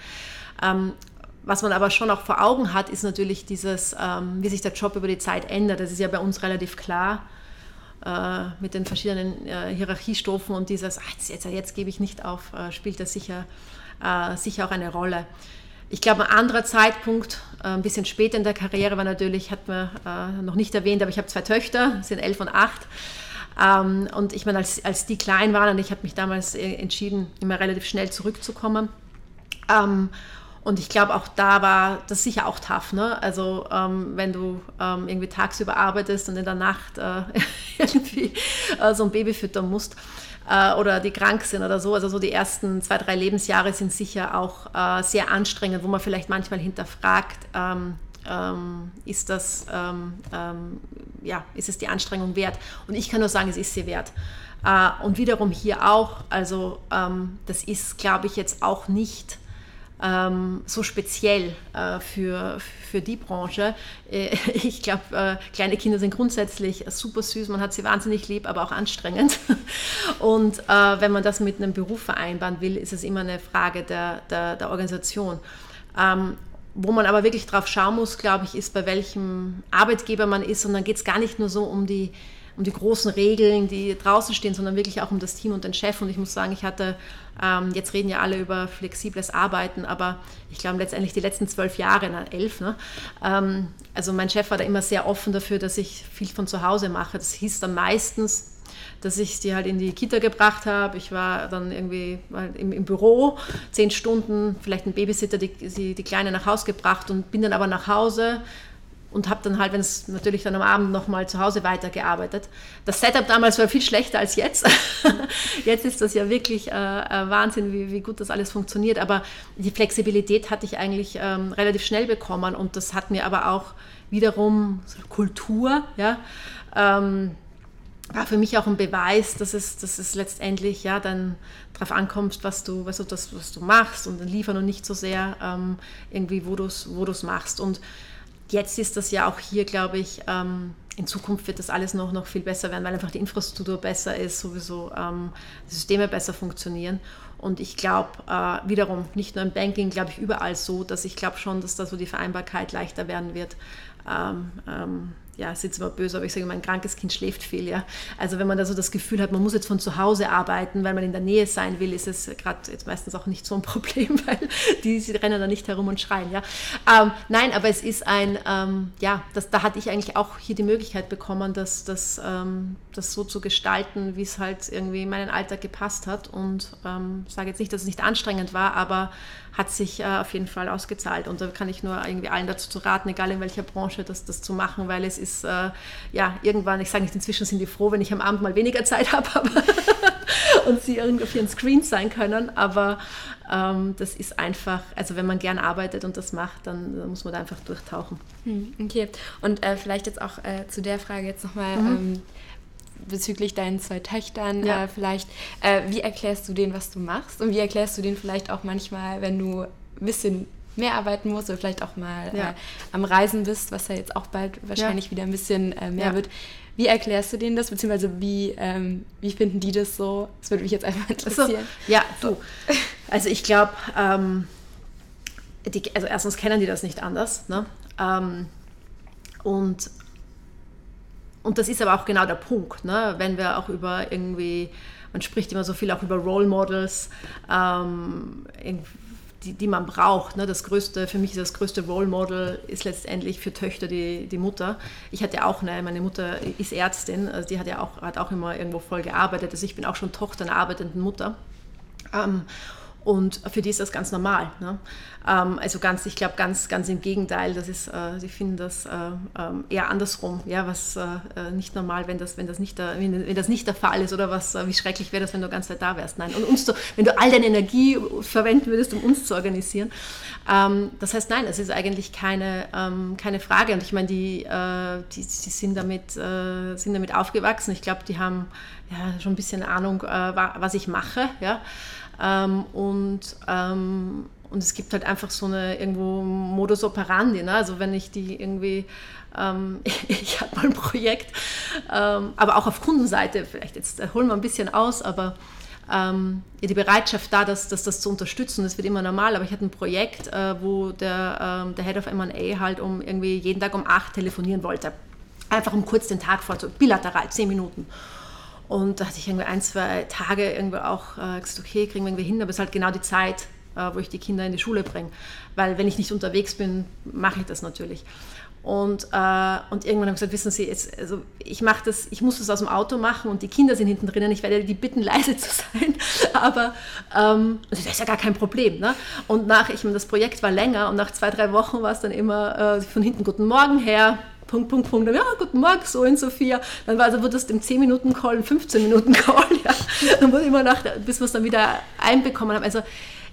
Ähm, was man aber schon auch vor Augen hat, ist natürlich dieses, ähm, wie sich der Job über die Zeit ändert. Das ist ja bei uns relativ klar äh, mit den verschiedenen äh, Hierarchiestufen und dieses, ach, jetzt, jetzt, jetzt gebe ich nicht auf, äh, spielt das sicher, äh, sicher auch eine Rolle. Ich glaube, ein anderer Zeitpunkt, äh, ein bisschen später in der Karriere, war natürlich, hat man äh, noch nicht erwähnt, aber ich habe zwei Töchter, sind elf und acht. Ähm, und ich meine, als, als die klein waren, und ich habe mich damals äh, entschieden, immer relativ schnell zurückzukommen. Ähm, und ich glaube, auch da war das sicher auch tough. Ne? Also ähm, wenn du irgendwie tagsüber arbeitest und in der Nacht *laughs* irgendwie so ein Baby füttern musst äh, oder die krank sind oder so. Also so die ersten zwei, drei Lebensjahre sind sicher auch äh, sehr anstrengend, wo man vielleicht manchmal hinterfragt, ähm, ähm, ist das, ähm, ähm, ja, ist es die Anstrengung wert? Und ich kann nur sagen, es ist sie wert. Äh, und wiederum hier auch, also ähm, das ist, glaube ich, jetzt auch nicht ähm, so speziell äh, für, für die Branche. Äh, *laughs* ich glaube, äh, kleine Kinder sind grundsätzlich super süß, man hat sie wahnsinnig lieb, aber auch anstrengend. *laughs* Und äh, wenn man das mit einem Beruf vereinbaren will, ist es immer eine Frage der, der, der Organisation. Ähm, wo man aber wirklich drauf schauen muss, glaube ich, ist, bei welchem Arbeitgeber man ist. Und dann geht es gar nicht nur so um die um die großen Regeln, die draußen stehen, sondern wirklich auch um das Team und den Chef. Und ich muss sagen, ich hatte, ähm, jetzt reden ja alle über flexibles Arbeiten, aber ich glaube letztendlich die letzten zwölf Jahre, na elf, ne? Ähm, also mein Chef war da immer sehr offen dafür, dass ich viel von zu Hause mache. Das hieß dann meistens, dass ich sie halt in die Kita gebracht habe. Ich war dann irgendwie im, im, Büro, zehn Stunden, vielleicht ein Babysitter, die, die, die Kleine nach Hause gebracht und bin dann aber nach Hause, und habe dann halt, wenn es natürlich dann am Abend nochmal zu Hause weitergearbeitet. Das Setup damals war viel schlechter als jetzt. *laughs* jetzt ist das ja wirklich äh, äh, Wahnsinn, wie, wie, gut das alles funktioniert. Aber die Flexibilität hatte ich eigentlich ähm, relativ schnell bekommen und das hat mir aber auch wiederum Kultur, ja, ähm, war für mich auch ein Beweis, dass es, dass es letztendlich ja dann darauf ankommt, was du, was du, das, was du machst und liefern und nicht so sehr ähm, irgendwie, wo du es wo machst. Und jetzt ist das ja auch hier, glaube ich, ähm, in Zukunft wird das alles noch, noch viel besser werden, weil einfach die Infrastruktur besser ist, sowieso ähm, Systeme besser funktionieren. Und ich glaube äh, wiederum, nicht nur im Banking, glaube ich überall so, dass ich glaube schon, dass da so die Vereinbarkeit leichter werden wird. Ähm, ja, ist jetzt immer böse, aber ich sage, mein krankes Kind schläft viel, ja. Also wenn man da so das Gefühl hat, man muss jetzt von zu Hause arbeiten, weil man in der Nähe sein will, ist es gerade jetzt meistens auch nicht so ein *laughs* Problem, weil die, die rennen da nicht herum und schreien, ja. Ähm, nein, aber es ist ein, ähm, ja, das, da hatte ich eigentlich auch hier die Möglichkeit bekommen, das, das, ähm, das so zu gestalten, wie es halt irgendwie in meinen Alltag gepasst hat und ähm, sage jetzt nicht, dass es nicht anstrengend war, aber hat sich äh, auf jeden Fall ausgezahlt. Und da kann ich nur irgendwie allen dazu zu raten, egal in welcher Branche, das, das zu machen, weil es ist, äh, ja, irgendwann, ich sage nicht, inzwischen sind die froh, wenn ich am Abend mal weniger Zeit *laughs* habe *laughs* und sie irgendwie auf ihren Screens sein können. Aber ähm, das ist einfach, also wenn man gern arbeitet und das macht, dann, dann muss man da einfach durchtauchen.
Hm, okay, und äh, vielleicht jetzt auch äh, zu der Frage jetzt nochmal. Mhm. Ähm, bezüglich deinen zwei Töchtern ja. äh, vielleicht, äh, wie erklärst du denen, was du machst und wie erklärst du denen vielleicht auch manchmal, wenn du ein bisschen mehr arbeiten musst oder vielleicht auch mal ja. äh, am Reisen bist, was ja jetzt auch bald wahrscheinlich ja. wieder ein bisschen äh, mehr wird. Wie erklärst du denen das, beziehungsweise wie, ähm, wie finden die das so? Das würde mich jetzt einfach interessieren.
So, ja, du. Also ich glaube, ähm, also erstens kennen die das nicht anders. Ne? Ähm, und und das ist aber auch genau der Punkt, ne? wenn wir auch über irgendwie, man spricht immer so viel auch über Role Models, ähm, die, die man braucht. Ne? Das größte, für mich ist das größte Role Model ist letztendlich für Töchter die, die Mutter. Ich hatte auch eine, meine Mutter ist Ärztin, also die hat ja auch, hat auch immer irgendwo voll gearbeitet. Also ich bin auch schon Tochter einer arbeitenden Mutter. Ähm, und für die ist das ganz normal. Ne? Ähm, also ganz, ich glaube, ganz, ganz im Gegenteil. Das ist, äh, sie finden das äh, ähm, eher andersrum. Ja, was äh, äh, nicht normal, wenn das, wenn das nicht der, wenn, wenn das nicht der Fall ist oder was, äh, wie schrecklich wäre das, wenn du ganz Zeit da wärst. Nein, und uns zu, wenn du all deine Energie verwenden würdest, um uns zu organisieren. Ähm, das heißt, nein, es ist eigentlich keine, ähm, keine Frage. Und ich meine, die, äh, die, die sind damit, sind damit aufgewachsen. Ich glaube, die haben ja schon ein bisschen Ahnung, was ich mache. Ja. Ähm, und, ähm, und es gibt halt einfach so eine irgendwo Modus operandi. Ne? Also wenn ich die irgendwie, ähm, *laughs* ich habe mal ein Projekt, ähm, aber auch auf Kundenseite, vielleicht jetzt holen wir ein bisschen aus, aber ähm, die Bereitschaft da, dass, dass, das zu unterstützen, das wird immer normal. Aber ich hatte ein Projekt, äh, wo der, ähm, der Head of M&A halt um irgendwie jeden Tag um acht telefonieren wollte. Einfach um kurz den Tag vorzu, bilateral, zehn Minuten. Und da hatte ich irgendwie ein, zwei Tage irgendwie auch äh, gesagt, okay, kriegen wir irgendwie hin, aber es ist halt genau die Zeit, äh, wo ich die Kinder in die Schule bringe. Weil wenn ich nicht unterwegs bin, mache ich das natürlich. Und, äh, und irgendwann haben sie gesagt, wissen Sie, jetzt, also ich mache das, ich muss das aus dem Auto machen und die Kinder sind hinten drinnen, ich werde die bitten, *laughs* leise zu sein. Aber ähm, das ist ja gar kein Problem. Ne? Und nach, ich meine, das Projekt war länger und nach zwei, drei Wochen war es dann immer äh, von hinten, guten Morgen, Herr, Punkt, Punkt, Punkt. ja, guten Morgen, so und Sophia. Dann war also, wurde das im 10-Minuten-Call, ein 15-Minuten-Call. Ja. Dann wurde immer nach, bis wir es dann wieder einbekommen haben. Also,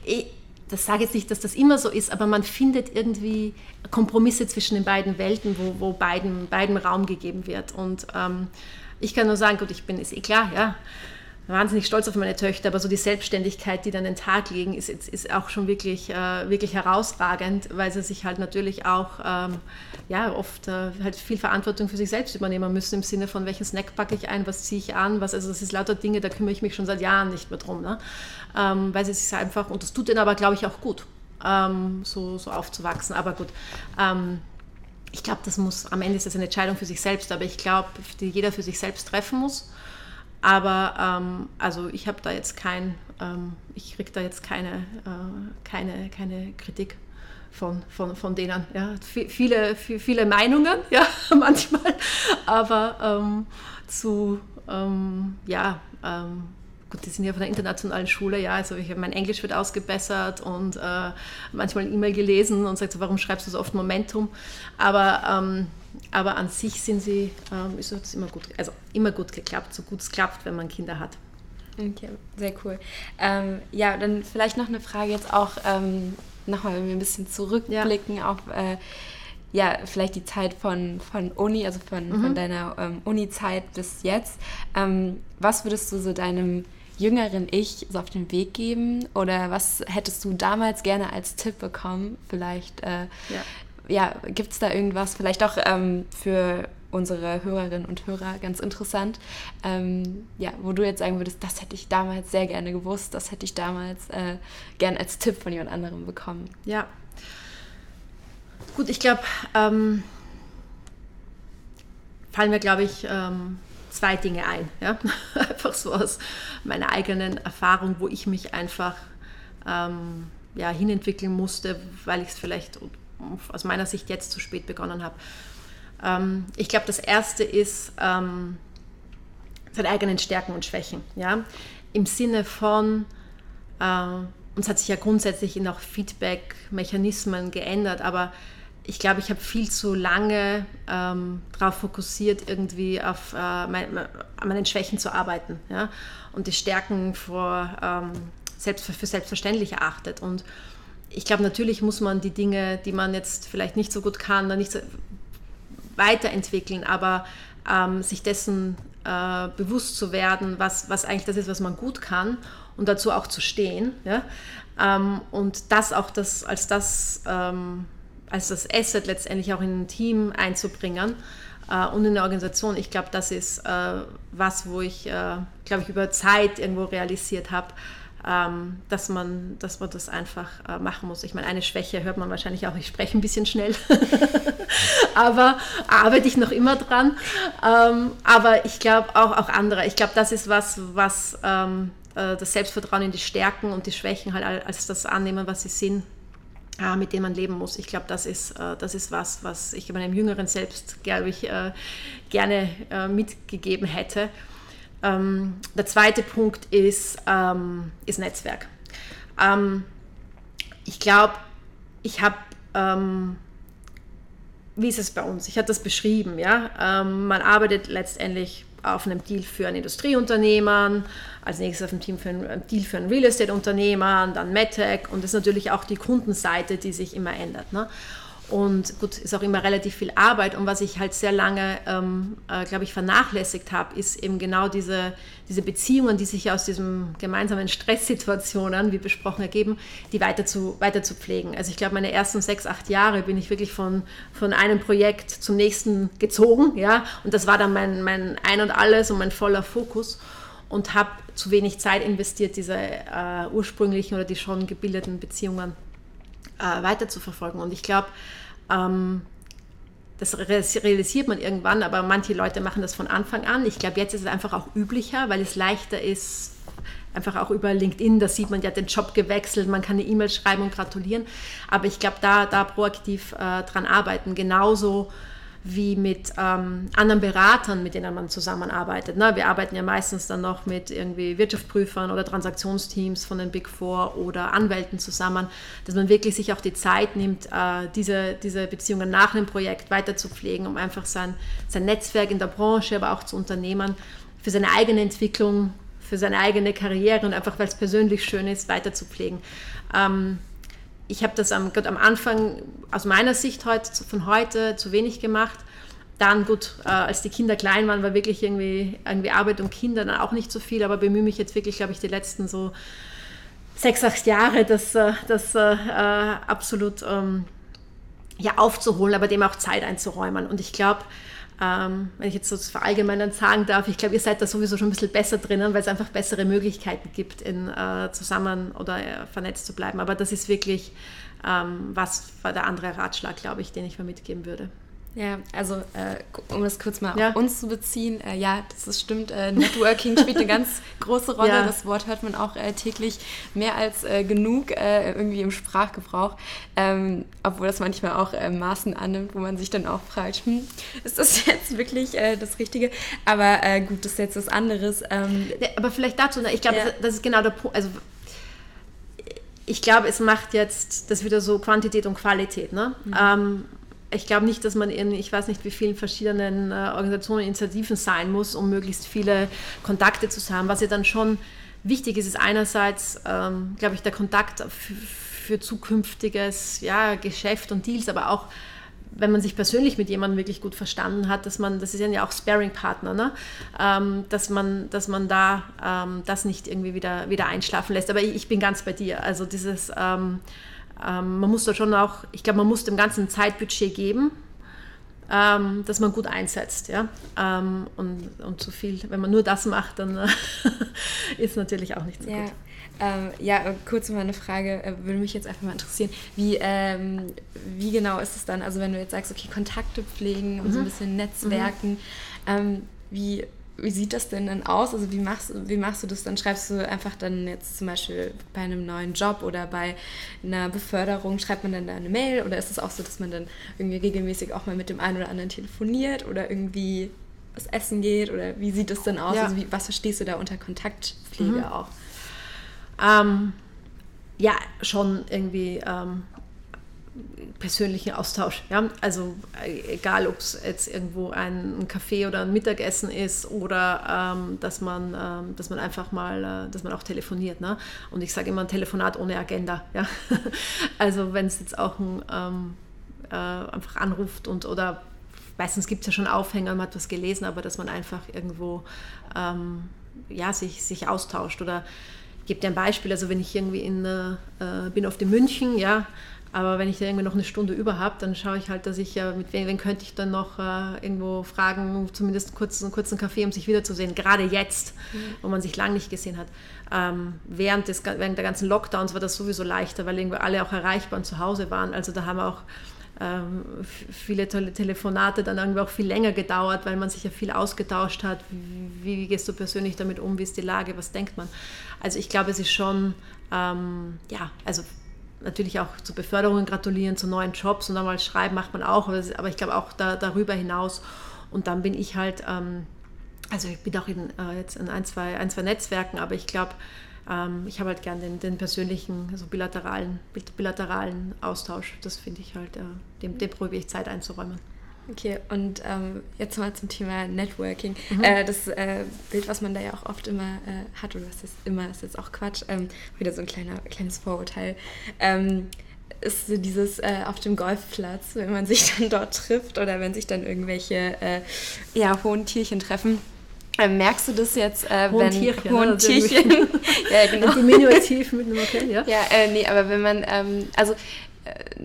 ich, das sage jetzt nicht, dass das immer so ist, aber man findet irgendwie Kompromisse zwischen den beiden Welten, wo, wo beiden, beiden Raum gegeben wird. Und ähm, ich kann nur sagen, gut, ich bin, ist eh klar, ja, wahnsinnig stolz auf meine Töchter, aber so die Selbstständigkeit, die dann den Tag legen, ist, ist auch schon wirklich, äh, wirklich herausragend, weil sie sich halt natürlich auch ähm, ja, oft äh, halt viel Verantwortung für sich selbst übernehmen müssen, im Sinne von, welchen Snack packe ich ein, was ziehe ich an, was, also das ist lauter Dinge, da kümmere ich mich schon seit Jahren nicht mehr drum, ne? ähm, weil sie sich einfach, und das tut ihnen aber, glaube ich, auch gut, ähm, so, so aufzuwachsen, aber gut. Ähm, ich glaube, das muss, am Ende ist das eine Entscheidung für sich selbst, aber ich glaube, die jeder für sich selbst treffen muss. Aber ähm, also ich habe da jetzt kein, ähm, ich kriege da jetzt keine, äh, keine, keine Kritik von, von, von denen. Ja. Viele, viele Meinungen, *laughs* ja, manchmal, aber ähm, zu, ähm, ja, ähm, gut, die sind ja von der internationalen Schule, ja, also ich, mein Englisch wird ausgebessert und äh, manchmal E-Mail gelesen und sagt so, warum schreibst du so oft Momentum? Aber ähm, aber an sich sind sie, ähm, ist es immer gut, also immer gut geklappt, so gut es klappt, wenn man Kinder hat.
Okay, sehr cool. Ähm, ja, dann vielleicht noch eine Frage jetzt auch ähm, nochmal, wenn wir ein bisschen zurückblicken ja. auf äh, ja, vielleicht die Zeit von, von Uni, also von, mhm. von deiner ähm, Uni-Zeit bis jetzt. Ähm, was würdest du so deinem jüngeren Ich so auf den Weg geben? Oder was hättest du damals gerne als Tipp bekommen? Vielleicht äh, ja ja, gibt es da irgendwas, vielleicht auch ähm, für unsere Hörerinnen und Hörer ganz interessant, ähm, ja, wo du jetzt sagen würdest, das hätte ich damals sehr gerne gewusst, das hätte ich damals äh, gern als Tipp von jemand anderem bekommen.
Ja. Gut, ich glaube, ähm, fallen mir, glaube ich, ähm, zwei Dinge ein. Ja? *laughs* einfach so aus meiner eigenen Erfahrung, wo ich mich einfach ähm, ja, hinentwickeln musste, weil ich es vielleicht aus meiner Sicht jetzt zu spät begonnen habe. Ähm, ich glaube, das Erste ist ähm, seine eigenen Stärken und Schwächen. Ja? Im Sinne von, äh, uns hat sich ja grundsätzlich in auch Feedback-Mechanismen geändert, aber ich glaube, ich habe viel zu lange ähm, darauf fokussiert, irgendwie auf äh, mein, an meinen Schwächen zu arbeiten ja? und die Stärken vor, ähm, selbst, für selbstverständlich erachtet. Und ich glaube, natürlich muss man die Dinge, die man jetzt vielleicht nicht so gut kann, dann nicht so weiterentwickeln, aber ähm, sich dessen äh, bewusst zu werden, was, was eigentlich das ist, was man gut kann und dazu auch zu stehen. Ja? Ähm, und das auch das, als das ähm, als das Asset letztendlich auch in ein Team einzubringen äh, und in eine Organisation. Ich glaube, das ist äh, was, wo ich, äh, glaube ich, über Zeit irgendwo realisiert habe, ähm, dass, man, dass man das einfach äh, machen muss. Ich meine, eine Schwäche hört man wahrscheinlich auch, ich spreche ein bisschen schnell, *laughs* aber arbeite ich noch immer dran. Ähm, aber ich glaube auch, auch andere. Ich glaube, das ist was, was ähm, äh, das Selbstvertrauen in die Stärken und die Schwächen halt als das annehmen, was sie sind, äh, mit dem man leben muss. Ich glaube, das ist, äh, das ist was, was ich meinem jüngeren Selbst, glaube ich, äh, gerne äh, mitgegeben hätte. Ähm, der zweite Punkt ist, ähm, ist Netzwerk. Ähm, ich glaube, ich habe, ähm, wie ist es bei uns? Ich hatte das beschrieben, ja. Ähm, man arbeitet letztendlich auf einem Deal für ein Industrieunternehmen, als nächstes auf einem Team für ein Deal für ein Real Estate Unternehmen, dann MedTech und das ist natürlich auch die Kundenseite, die sich immer ändert. Ne? Und gut, ist auch immer relativ viel Arbeit. Und was ich halt sehr lange, ähm, äh, glaube ich, vernachlässigt habe, ist eben genau diese, diese Beziehungen, die sich aus diesen gemeinsamen Stresssituationen, wie besprochen, ergeben, die weiter zu, weiter zu pflegen. Also ich glaube, meine ersten sechs, acht Jahre bin ich wirklich von, von einem Projekt zum nächsten gezogen. Ja? Und das war dann mein, mein Ein und Alles und mein voller Fokus. Und habe zu wenig Zeit investiert, diese äh, ursprünglichen oder die schon gebildeten Beziehungen äh, weiter zu verfolgen. Und ich glaube, ähm, das realisiert man irgendwann, aber manche Leute machen das von Anfang an. Ich glaube, jetzt ist es einfach auch üblicher, weil es leichter ist, einfach auch über LinkedIn, da sieht man ja den Job gewechselt, man kann eine E-Mail schreiben und gratulieren. Aber ich glaube, da, da proaktiv äh, dran arbeiten, genauso wie mit ähm, anderen Beratern, mit denen man zusammenarbeitet. Ne? Wir arbeiten ja meistens dann noch mit irgendwie Wirtschaftsprüfern oder Transaktionsteams von den Big Four oder Anwälten zusammen, dass man wirklich sich auch die Zeit nimmt, äh, diese, diese Beziehungen nach einem Projekt weiter zu pflegen, um einfach sein, sein Netzwerk in der Branche, aber auch zu Unternehmen für seine eigene Entwicklung, für seine eigene Karriere und einfach, weil es persönlich schön ist, weiter zu pflegen. Ähm, ich habe das am, am Anfang aus meiner Sicht heute, von heute zu wenig gemacht. Dann gut, äh, als die Kinder klein waren, war wirklich irgendwie, irgendwie Arbeit und Kinder dann auch nicht so viel, aber bemühe mich jetzt wirklich, glaube ich, die letzten so sechs, acht Jahre, das, äh, das äh, absolut ähm, ja, aufzuholen, aber dem auch Zeit einzuräumen. Und ich glaube, ähm, wenn ich jetzt so verallgemeinern sagen darf, ich glaube, ihr seid da sowieso schon ein bisschen besser drinnen, weil es einfach bessere Möglichkeiten gibt, in, äh, zusammen oder äh, vernetzt zu bleiben. Aber das ist wirklich ähm, was war der andere Ratschlag, glaube ich, den ich mir mitgeben würde.
Ja, also äh, um das kurz mal ja. auf uns zu beziehen, äh, ja, das ist, stimmt, äh, Networking spielt eine ganz *laughs* große Rolle. Ja. Das Wort hört man auch äh, täglich mehr als äh, genug äh, irgendwie im Sprachgebrauch, ähm, obwohl das manchmal auch Maßen annimmt, wo man sich dann auch fragt, hm, ist das *laughs* jetzt wirklich das Richtige? Aber gut, das ist jetzt was anderes. Ähm,
ja, aber vielleicht dazu, ne? ich glaube, das, das, ist genau der Punkt, also ich glaube, es macht jetzt das wieder so Quantität und Qualität. Ne? Mhm. Ähm, ich glaube nicht, dass man in, ich weiß nicht, wie vielen verschiedenen äh, Organisationen, Initiativen sein muss, um möglichst viele Kontakte zu haben. Was ja dann schon wichtig ist, ist einerseits, ähm, glaube ich, der Kontakt für, für zukünftiges ja, Geschäft und Deals, aber auch wenn man sich persönlich mit jemandem wirklich gut verstanden hat, dass man, das ist ja auch Sparing-Partner, ne? Ähm, dass, man, dass man da ähm, das nicht irgendwie wieder, wieder einschlafen lässt. Aber ich, ich bin ganz bei dir. Also dieses ähm, ähm, man muss da schon auch, ich glaube, man muss dem ganzen Zeitbudget geben, ähm, dass man gut einsetzt. Ja? Ähm, und, und zu viel, wenn man nur das macht, dann äh, *laughs* ist natürlich auch nicht so
ja.
gut.
Ähm, ja, kurz mal eine Frage, äh, würde mich jetzt einfach mal interessieren. Wie, ähm, wie genau ist es dann, also wenn du jetzt sagst, okay, Kontakte pflegen und mhm. so ein bisschen Netzwerken, mhm. ähm, wie wie sieht das denn dann aus? Also wie machst, wie machst du das dann? Schreibst du einfach dann jetzt zum Beispiel bei einem neuen Job oder bei einer Beförderung, schreibt man dann da eine Mail oder ist es auch so, dass man dann irgendwie regelmäßig auch mal mit dem einen oder anderen telefoniert oder irgendwie was essen geht oder wie sieht das denn aus? Ja. Also wie, was verstehst du da unter Kontaktpflege mhm. auch?
Ähm, ja, schon irgendwie ähm, persönlichen Austausch. Ja? Also äh, egal, ob es jetzt irgendwo ein, Kaffee oder ein Mittagessen ist oder ähm, dass, man, ähm, dass man einfach mal, äh, dass man auch telefoniert. Ne? Und ich sage immer ein Telefonat ohne Agenda. Ja? *laughs* also wenn es jetzt auch ein, ähm, äh, einfach anruft und oder meistens gibt es ja schon Aufhänger, man hat was gelesen, aber dass man einfach irgendwo ähm, ja, sich, sich austauscht. Oder ich gebe dir ein Beispiel, also wenn ich irgendwie in, äh, bin auf dem München, ja, aber wenn ich da irgendwie noch eine Stunde über habe, dann schaue ich halt, dass ich ja, mit wem, wen könnte ich dann noch äh, irgendwo fragen, zumindest kurz, einen kurzen Kaffee, um sich wiederzusehen. Gerade jetzt, mhm. wo man sich lange nicht gesehen hat. Ähm, während, des, während der ganzen Lockdowns war das sowieso leichter, weil irgendwie alle auch erreichbar und zu Hause waren. Also da haben auch ähm, viele tolle Telefonate dann irgendwie auch viel länger gedauert, weil man sich ja viel ausgetauscht hat. Wie, wie gehst du persönlich damit um? Wie ist die Lage? Was denkt man? Also ich glaube, es ist schon, ähm, ja, also natürlich auch zu Beförderungen gratulieren, zu neuen Jobs und dann mal schreiben macht man auch, aber ich glaube auch da, darüber hinaus. Und dann bin ich halt, ähm, also ich bin auch in, äh, jetzt in ein zwei, ein, zwei Netzwerken, aber ich glaube, ähm, ich habe halt gern den, den persönlichen, also bilateralen, bilateralen Austausch. Das finde ich halt, äh, dem, dem probiere ich Zeit einzuräumen.
Okay, und ähm, jetzt mal zum Thema Networking. Mhm. Äh, das äh, Bild, was man da ja auch oft immer äh, hat, oder was ist immer, ist jetzt auch Quatsch, ähm, wieder so ein kleiner, kleines Vorurteil. Ähm, ist so dieses äh, auf dem Golfplatz, wenn man sich *laughs* dann dort trifft oder wenn sich dann irgendwelche äh, ja, hohen Tierchen treffen. Äh, merkst du das jetzt, äh,
Hohen
wenn
Tierchen,
hohen
ne? Ist
Tierchen, *laughs* ja genau, *laughs*
Diminutiv mit einem Okay, ja?
ja, äh, nee, aber wenn man, ähm, also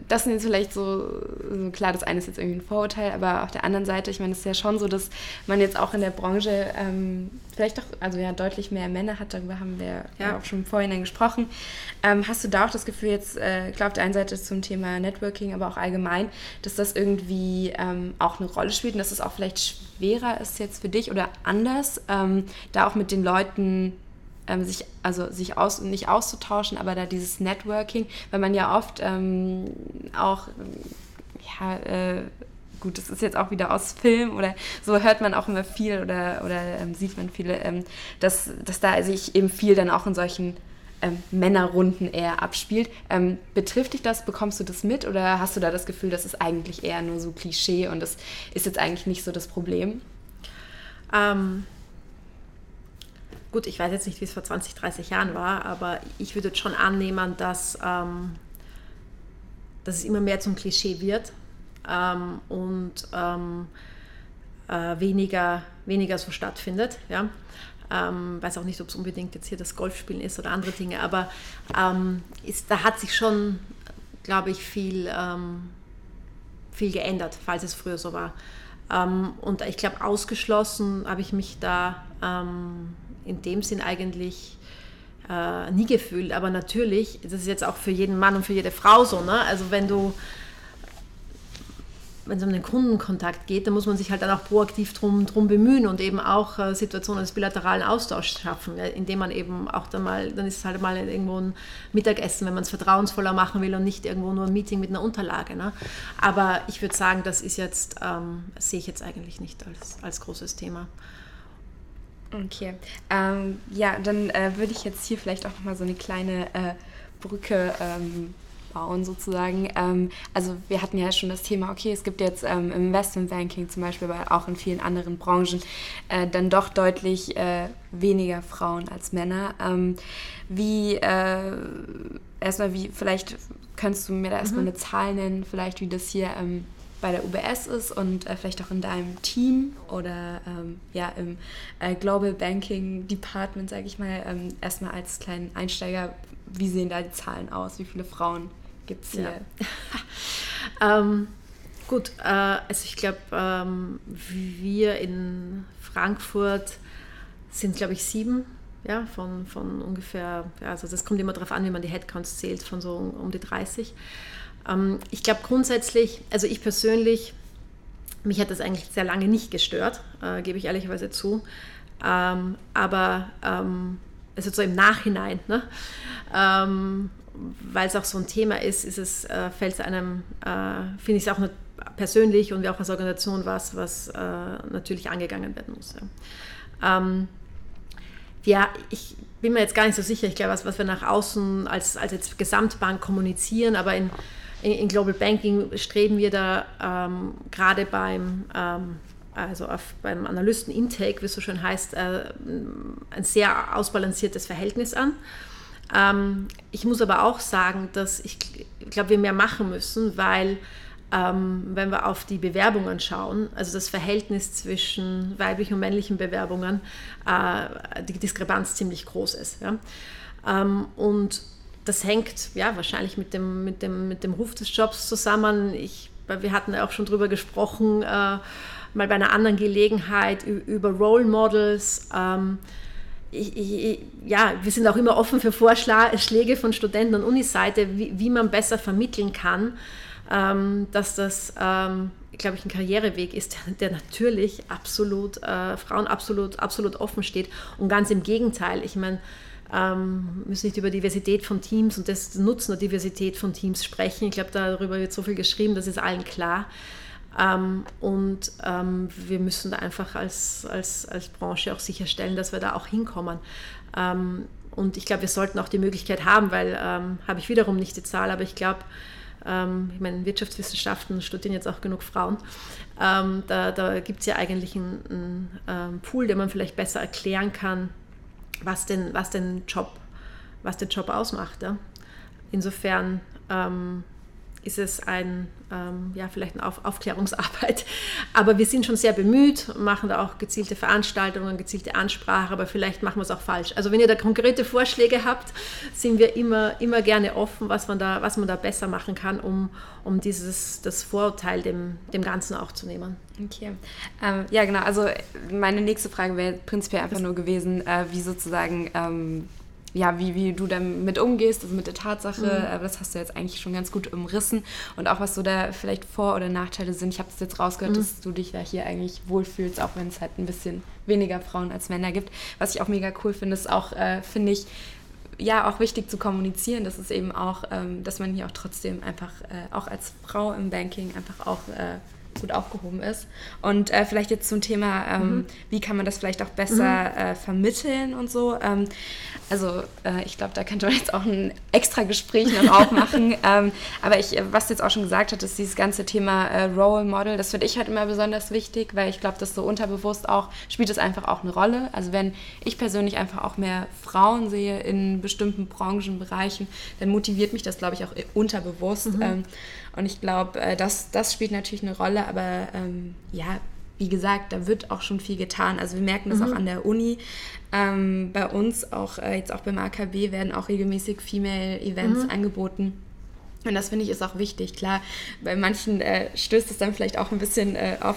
das sind jetzt vielleicht so, so, klar, das eine ist jetzt irgendwie ein Vorurteil, aber auf der anderen Seite, ich meine, es ist ja schon so, dass man jetzt auch in der Branche ähm, vielleicht doch, also ja, deutlich mehr Männer hat, darüber haben wir ja,
Ja.
auch schon vorhin gesprochen. Ähm, hast du da auch das Gefühl jetzt, äh, klar, auf der einen Seite zum Thema Networking, aber auch allgemein, dass das irgendwie ähm, auch eine Rolle spielt und dass es auch vielleicht schwerer ist jetzt für dich oder anders, ähm, da auch mit den Leuten ähm, sich, also sich aus, nicht auszutauschen, aber da dieses Networking, weil man ja oft ähm, auch, ja, äh, gut, das ist jetzt auch wieder aus Film oder so hört man auch immer viel oder, oder ähm, sieht man viele, ähm, dass, dass da sich eben viel dann auch in solchen ähm, Männerrunden eher abspielt. Ähm, betrifft dich das? Bekommst du das mit oder hast du da das Gefühl, das ist eigentlich eher nur so Klischee und das ist jetzt eigentlich nicht so das Problem?
Ähm, gut, ich weiß jetzt nicht, wie es vor 20, 30 Jahren war, aber ich würde schon annehmen, dass, ähm, dass es immer mehr zum Klischee wird ähm, und ähm, äh, weniger, weniger so stattfindet. Ja? Ähm, weiß auch nicht, ob es unbedingt jetzt hier das Golfspielen ist oder andere Dinge, aber ähm, ist, da hat sich schon, glaube ich, viel, ähm, viel geändert, falls es früher so war. Ähm, und ich glaube, ausgeschlossen habe ich mich da ähm, in dem Sinn eigentlich äh, nie gefühlt. Aber natürlich, das ist jetzt auch für jeden Mann und für jede Frau so. Ne? Also wenn du wenn es um den Kundenkontakt geht, dann muss man sich halt dann auch proaktiv drum, drum bemühen und eben auch äh, Situationen des bilateralen Austauschs schaffen, ja, indem man eben auch dann mal, dann ist es halt mal irgendwo ein Mittagessen, wenn man es vertrauensvoller machen will und nicht irgendwo nur ein Meeting mit einer Unterlage. Ne? Aber ich würde sagen, das ist jetzt, ähm, sehe ich jetzt eigentlich nicht als, als großes Thema.
Okay. Ähm, ja, dann äh, würde ich jetzt hier vielleicht auch nochmal so eine kleine äh, Brücke ähm, bauen sozusagen. Ähm, also wir hatten ja schon das Thema, okay, es gibt jetzt ähm, im Investmentbanking zum Beispiel, aber auch in vielen anderen Branchen äh, dann doch deutlich äh, weniger Frauen als Männer. Ähm, wie, äh, erstmal wie, vielleicht könntest du mir da erstmal eine Zahl nennen, vielleicht wie das hier ähm, bei der UBS ist und äh, vielleicht auch in deinem Team oder ähm, ja im äh, Global Banking Department, sage ich mal, ähm, erstmal als kleinen Einsteiger, wie sehen da die Zahlen aus? Wie viele Frauen gibt es hier? *laughs*
Ähm, gut, äh, also ich glaube, ähm, wir in Frankfurt sind, glaube ich, sieben, ja, von, von ungefähr, ja, also das kommt immer darauf an, wie man die Headcounts zählt, von so um die 30. Ähm, ich glaube grundsätzlich, also ich persönlich, mich hat das eigentlich sehr lange nicht gestört, äh, gebe ich ehrlicherweise zu. Ähm, aber ähm, also so im Nachhinein, ne? ähm, weil es auch so ein Thema ist, ist es, äh, fällt es einem, äh, finde ich es auch nicht persönlich und wir auch als Organisation was, was äh, natürlich angegangen werden muss. Ja. Ähm, ja, ich bin mir jetzt gar nicht so sicher, ich glaube, was, was wir nach außen als, als jetzt Gesamtbank kommunizieren, aber in, in, Global Banking streben wir da ähm, gerade beim, ähm, also beim Analysten-Intake, wie es so schön heißt, äh, ein sehr ausbalanciertes Verhältnis an. Ähm, ich muss aber auch sagen, dass ich glaube, wir mehr machen müssen, weil ähm, wenn wir auf die Bewerbungen schauen, also das Verhältnis zwischen weiblichen und männlichen Bewerbungen, äh, die Diskrepanz ziemlich groß ist. Ja? Ähm, und das hängt ja wahrscheinlich mit dem, mit dem, mit dem Ruf des Jobs zusammen. Ich, wir hatten auch schon drüber gesprochen, äh, mal bei einer anderen Gelegenheit über Role Models. Ähm, ich, ich, ja, wir sind auch immer offen für Vorschläge von Studenten und Uniseite, wie, wie man besser vermitteln kann, ähm, dass das, ähm, glaube ich, ein Karriereweg ist, der, der natürlich absolut äh, Frauen absolut, absolut offen steht. Und ganz im Gegenteil, ich meine, ähm, müssen nicht über Diversität von Teams und das Nutzen der Diversität von Teams sprechen. Ich glaube, darüber wird so viel geschrieben, das ist allen klar. Ähm, und ähm, wir müssen da einfach als, als, als Branche auch sicherstellen, dass wir da auch hinkommen. Ähm, und ich glaube, wir sollten auch die Möglichkeit haben, weil ähm, habe ich wiederum nicht die Zahl, aber ich glaube, ähm, ich meine, Wirtschaftswissenschaften studieren jetzt auch genug Frauen. Ähm, da da gibt es ja eigentlich einen, einen Pool, den man vielleicht besser erklären kann, was den, was den, Job, was den Job ausmacht. Ja? Insofern ähm, ist es ein, ähm, ja, vielleicht eine Auf Aufklärungsarbeit. *laughs* Aber wir sind schon sehr bemüht, machen da auch gezielte Veranstaltungen, gezielte Ansprache, aber vielleicht machen wir es auch falsch. Also wenn ihr da konkrete Vorschläge habt, sind wir immer, immer gerne offen, was man da, was man da besser machen kann, um, um dieses, das Vorurteil dem, dem Ganzen auch zu nehmen.
Okay. Ähm, ja, genau. Also meine nächste Frage wäre prinzipiell einfach nur gewesen, äh, wie sozusagen ähm, ja, wie, wie du damit umgehst, also mit der Tatsache, mhm. aber das hast du jetzt eigentlich schon ganz gut umrissen und auch was so da vielleicht Vor- oder Nachteile sind. Ich habe es jetzt rausgehört, mhm. dass du dich da hier eigentlich wohlfühlst, auch wenn es halt ein bisschen weniger Frauen als Männer gibt. Was ich auch mega cool finde, ist auch, äh, finde ich, ja, auch wichtig zu kommunizieren, dass es eben auch, ähm, dass man hier auch trotzdem einfach, äh, auch als Frau im Banking einfach auch äh, gut aufgehoben ist. Und äh, vielleicht jetzt zum Thema, ähm, mhm. wie kann man das vielleicht auch besser mhm. äh, vermitteln und so. Ähm, also äh, ich glaube, da könnte man jetzt auch ein extra Gespräch noch *laughs* aufmachen. ähm, aber ich, äh, was du jetzt auch schon gesagt hast, ist dieses ganze Thema äh, Role Model, das finde ich halt immer besonders wichtig, weil ich glaube, dass so unterbewusst auch, spielt es einfach auch eine Rolle. Also wenn ich persönlich einfach auch mehr Frauen sehe in bestimmten Branchenbereichen, dann motiviert mich das, glaube ich, auch unterbewusst. Mhm. Und ich glaube, äh, das, das spielt natürlich eine Rolle, aber ähm, ja, wie gesagt, da wird auch schon viel getan. Also wir merken das mhm. auch an der Uni. Ähm, bei uns, auch äh, jetzt auch beim AKB, werden auch regelmäßig Female Events mhm. angeboten und das finde ich ist auch wichtig. Klar, bei manchen äh, stößt es dann vielleicht auch ein bisschen äh, auf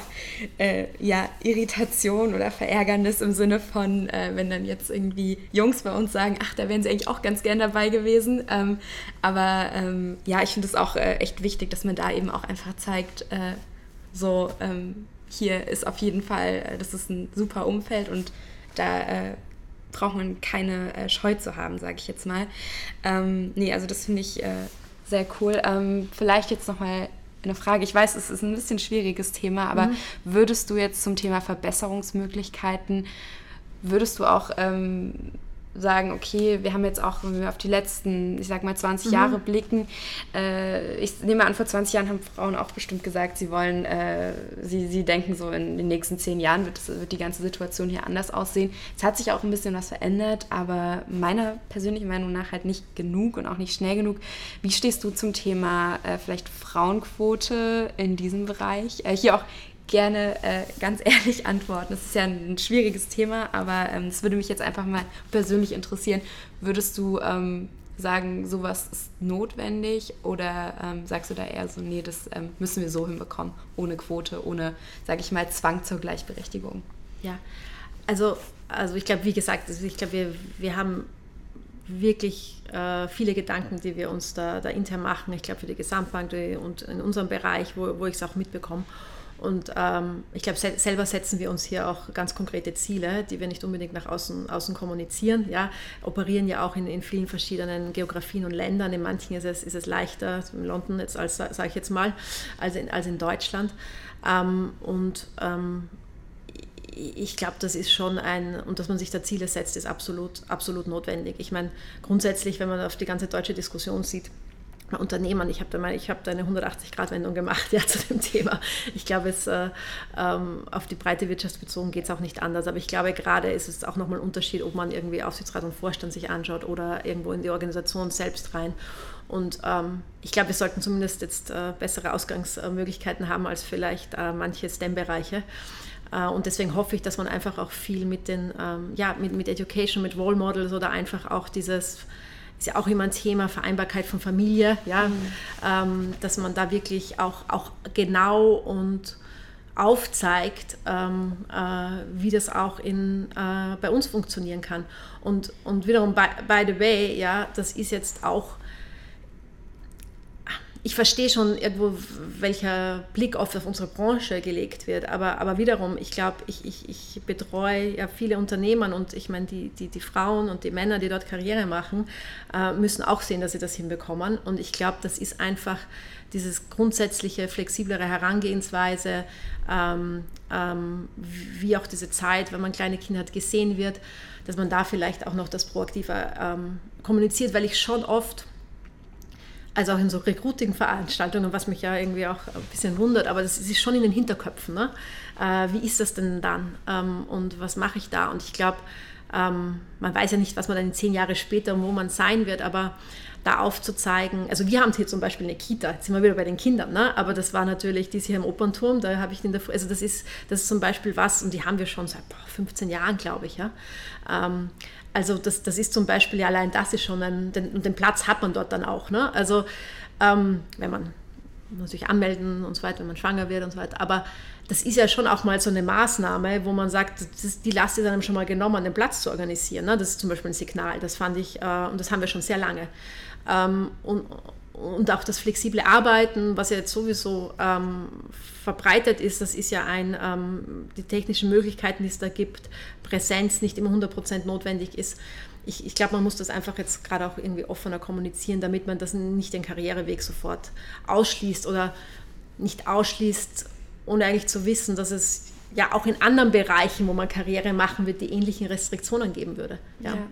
äh, ja, Irritation oder Verärgernis im Sinne von, äh, wenn dann jetzt irgendwie Jungs bei uns sagen, ach, da wären sie eigentlich auch ganz gern dabei gewesen. Ähm, aber ähm, ja, ich finde es auch äh, echt wichtig, dass man da eben auch einfach zeigt, äh, so ähm, hier ist auf jeden Fall, das ist ein super Umfeld und da braucht man keine Scheu zu haben, sage ich jetzt mal. Ähm, nee, also das finde ich sehr cool. Ähm, vielleicht jetzt nochmal eine Frage. Ich weiß, es ist ein bisschen schwieriges Thema, aber mhm. würdest du jetzt zum Thema Verbesserungsmöglichkeiten, würdest du auch ähm, sagen, okay, wir haben jetzt auch, wenn wir auf die letzten, ich sag mal, 20 mhm. Jahre blicken, äh, ich nehme an, vor 20 Jahren haben Frauen auch bestimmt gesagt, sie wollen, äh, sie, sie denken so, in den nächsten 10 Jahren wird, das, wird die ganze Situation hier anders aussehen. Es hat sich auch ein bisschen was verändert, aber meiner persönlichen Meinung nach halt nicht genug und auch nicht schnell genug. Wie stehst du zum Thema äh, vielleicht Frauenquote in diesem Bereich? Äh, hier auch gerne äh, ganz *laughs* ehrlich antworten. Das ist ja ein, schwieriges Thema, aber ähm, es ähm, würde mich jetzt einfach mal persönlich interessieren. Würdest du ähm, sagen, sowas ist notwendig oder ähm, sagst du da eher so, nee, das ähm, müssen wir so hinbekommen, ohne Quote, ohne, sage ich mal, Zwang zur Gleichberechtigung?
Ja, also, also ich glaube, wie gesagt, also ich glaube, wir, wir haben wirklich äh, viele Gedanken, die wir uns da, da intern machen. Ich glaube, für die Gesamtbank und in unserem Bereich, wo, wo ich es auch mitbekomme. Und ähm, ich glaube, se selber setzen wir uns hier auch ganz konkrete Ziele, die wir nicht unbedingt nach außen, außen kommunizieren. Ja, operieren ja auch in, in vielen verschiedenen Geografien und Ländern. In manchen ist es, ist es leichter, in London jetzt als sage ich jetzt mal, als in, als in Deutschland. Ähm, und ähm, ich glaube, das ist schon ein, und dass man sich da Ziele setzt, ist absolut, absolut notwendig. Ich meine, grundsätzlich, wenn man auf die ganze deutsche Diskussion sieht, Unternehmern. Ich habe da, hab da eine 180-Grad-Wendung gemacht *laughs* ja, zu dem Thema. Ich glaube, es, äh, ähm, auf die breite Wirtschaft bezogen geht es auch nicht anders. Aber ich glaube, gerade ist es auch nochmal ein Unterschied, ob man irgendwie Aufsichtsrat und Vorstand sich anschaut oder irgendwo in die Organisation selbst rein. Und ähm, ich glaube, wir sollten zumindest jetzt äh, bessere Ausgangsmöglichkeiten haben als vielleicht äh, manche STEM-Bereiche. Äh, und deswegen hoffe ich, dass man einfach auch viel mit den, ähm, ja, mit, mit Education, mit Role Models oder einfach auch dieses ist ja auch immer ein Thema, Vereinbarkeit von Familie, ja, mhm. ähm, dass man da wirklich auch, auch genau und aufzeigt, ähm, äh, wie das auch in, äh, bei uns funktionieren kann. Und, und wiederum, by, by the way, ja, das ist jetzt auch ich verstehe schon irgendwo, welcher Blick oft auf unsere Branche gelegt wird, aber, aber wiederum, ich glaube, ich, ich, ich betreue ja viele Unternehmen und ich meine, die, die, die Frauen und die Männer, die dort Karriere machen, äh, müssen auch sehen, dass sie das hinbekommen. Und ich glaube, das ist einfach dieses grundsätzliche, flexiblere Herangehensweise, ähm, ähm, wie auch diese Zeit, wenn man kleine Kinder hat, gesehen wird, dass man da vielleicht auch noch das proaktiver ähm, kommuniziert, weil ich schon oft also auch in so Recruiting-Veranstaltungen, was mich ja irgendwie auch ein bisschen wundert, aber das ist schon in den Hinterköpfen. Ne? Äh, wie ist das denn dann ähm, und was mache ich da? Und ich glaube, ähm, man weiß ja nicht, was man dann zehn Jahre später, wo man sein wird, aber da aufzuzeigen, also wir haben hier zum Beispiel eine Kita, jetzt sind wir wieder bei den Kindern, ne? aber das war natürlich, die ist hier im Opernturm, da habe ich in der, also das ist, das ist zum Beispiel was, und die haben wir schon seit boah, 15 Jahren, glaube ich, ja. Ähm, also das, das ist zum Beispiel, ja, allein das ist schon ein, den, den Platz hat man dort dann auch, ne? also ähm, wenn man sich anmelden und so weiter, wenn man schwanger wird und so weiter, aber das ist ja schon auch mal so eine Maßnahme, wo man sagt, ist, die Last ist einem schon mal genommen, den Platz zu organisieren. Ne? Das ist zum Beispiel ein Signal. Das fand ich, äh, und das haben wir schon sehr lange. Ähm, und, und auch das flexible Arbeiten, was ja jetzt sowieso ähm, verbreitet ist, das ist ja ein, ähm, die technischen Möglichkeiten, die es da gibt, Präsenz nicht immer 100% notwendig ist. Ich, ich glaube, man muss das einfach jetzt gerade auch irgendwie offener kommunizieren, damit man das nicht den Karriereweg sofort ausschließt oder nicht ausschließt, ohne eigentlich zu wissen, dass es ja auch in anderen Bereichen, wo man Karriere machen wird, die ähnlichen Restriktionen geben würde. Ja. ja.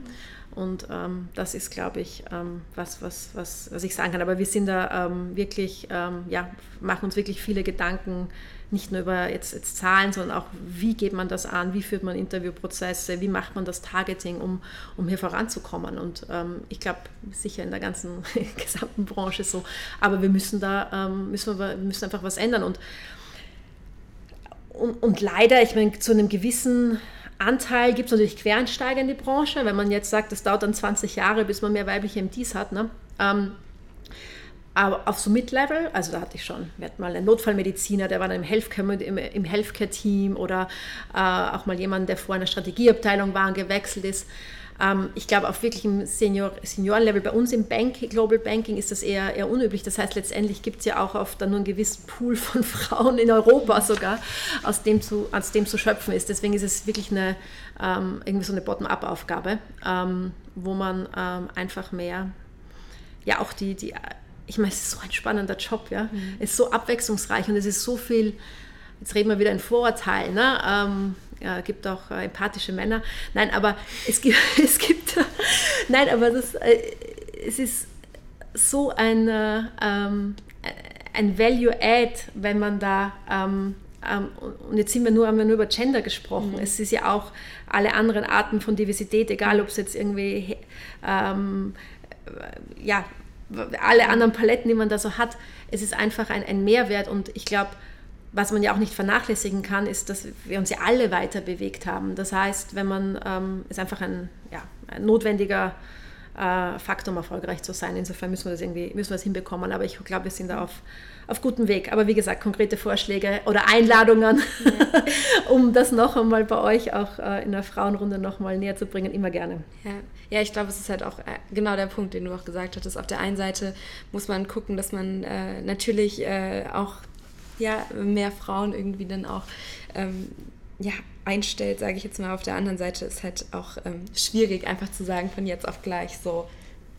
Und ähm, das ist, glaube ich, ähm, was, was, was, was ich sagen kann. Aber wir sind da ähm, wirklich, ähm, ja, machen uns wirklich viele Gedanken, nicht nur über jetzt, jetzt, Zahlen, sondern auch, wie geht man das an, wie führt man Interviewprozesse, wie macht man das Targeting, um, um hier voranzukommen. Und ähm, ich glaube, sicher in der ganzen *laughs* gesamten Branche so. Aber wir müssen da, ähm, müssen wir, müssen einfach was ändern. Und, und, und leider, ich meine, zu einem gewissen Anteil gibt es natürlich Quereinsteiger in die Branche. Wenn man jetzt sagt, es dauert dann 20 Jahre, bis man mehr weibliche MDs hat. Ne? Ähm, aber auf so Mid-Level, also da hatte ich schon, wir hatten mal einen Notfallmediziner, der war dann im Healthcare-Team im, Healthcare oder äh, auch mal jemand, der vorher in der Strategieabteilung war und gewechselt ist. Ähm, ich glaube, auf wirklich im Senior, Seniorenlevel, bei uns im Bank, Global Banking ist das eher, eher unüblich. Das heißt, letztendlich gibt es ja auch oft dann nur einen gewissen Pool von *laughs* Frauen in Europa sogar, aus dem zu, aus dem zu schöpfen ist. Deswegen ist es wirklich eine, ähm, irgendwie so eine Bottom-up-Aufgabe, ähm, wo man ähm, einfach mehr, ja auch die, die ich meine, es ist so ein spannender Job, ja. Mhm. Es ist so abwechslungsreich und es ist so viel, jetzt reden wir wieder in Vorurteilen, ne? Ähm, ja, gibt auch äh, empathische Männer. Nein, aber es gibt, *laughs* es gibt nein, aber das, äh, es ist so ein, äh, ähm, ein Value-Add, wenn man da, ähm, ähm, und jetzt sind wir nur, haben wir nur über Gender gesprochen. Mhm. Es ist ja auch alle anderen Arten von Diversität, egal ob es jetzt irgendwie, ähm, ja, alle anderen Paletten, die man da so hat. Es ist einfach ein, ein Mehrwert und ich glaube, was man ja auch nicht vernachlässigen kann, ist, dass wir uns ja alle weiter bewegt haben. Das heißt, wenn man, ähm, ist einfach ein, ja, ein notwendiger äh, Faktor, um erfolgreich zu sein. Insofern müssen wir das irgendwie, müssen wir das hinbekommen. Aber ich glaube, wir sind da auf, auf gutem Weg. Aber wie gesagt, konkrete Vorschläge oder Einladungen, ja. *laughs* um das noch einmal bei euch auch äh, in der Frauenrunde noch mal näher zu bringen, immer gerne.
Ja, ja ich glaube, es ist halt auch äh, genau der Punkt, den du auch gesagt hattest. Auf der einen Seite muss man gucken, dass man äh, natürlich äh, auch ja, mehr Frauen irgendwie dann auch ähm, ja, einstellt, sage ich jetzt mal. Auf der anderen Seite ist halt auch ähm, schwierig, einfach zu sagen, von jetzt auf gleich so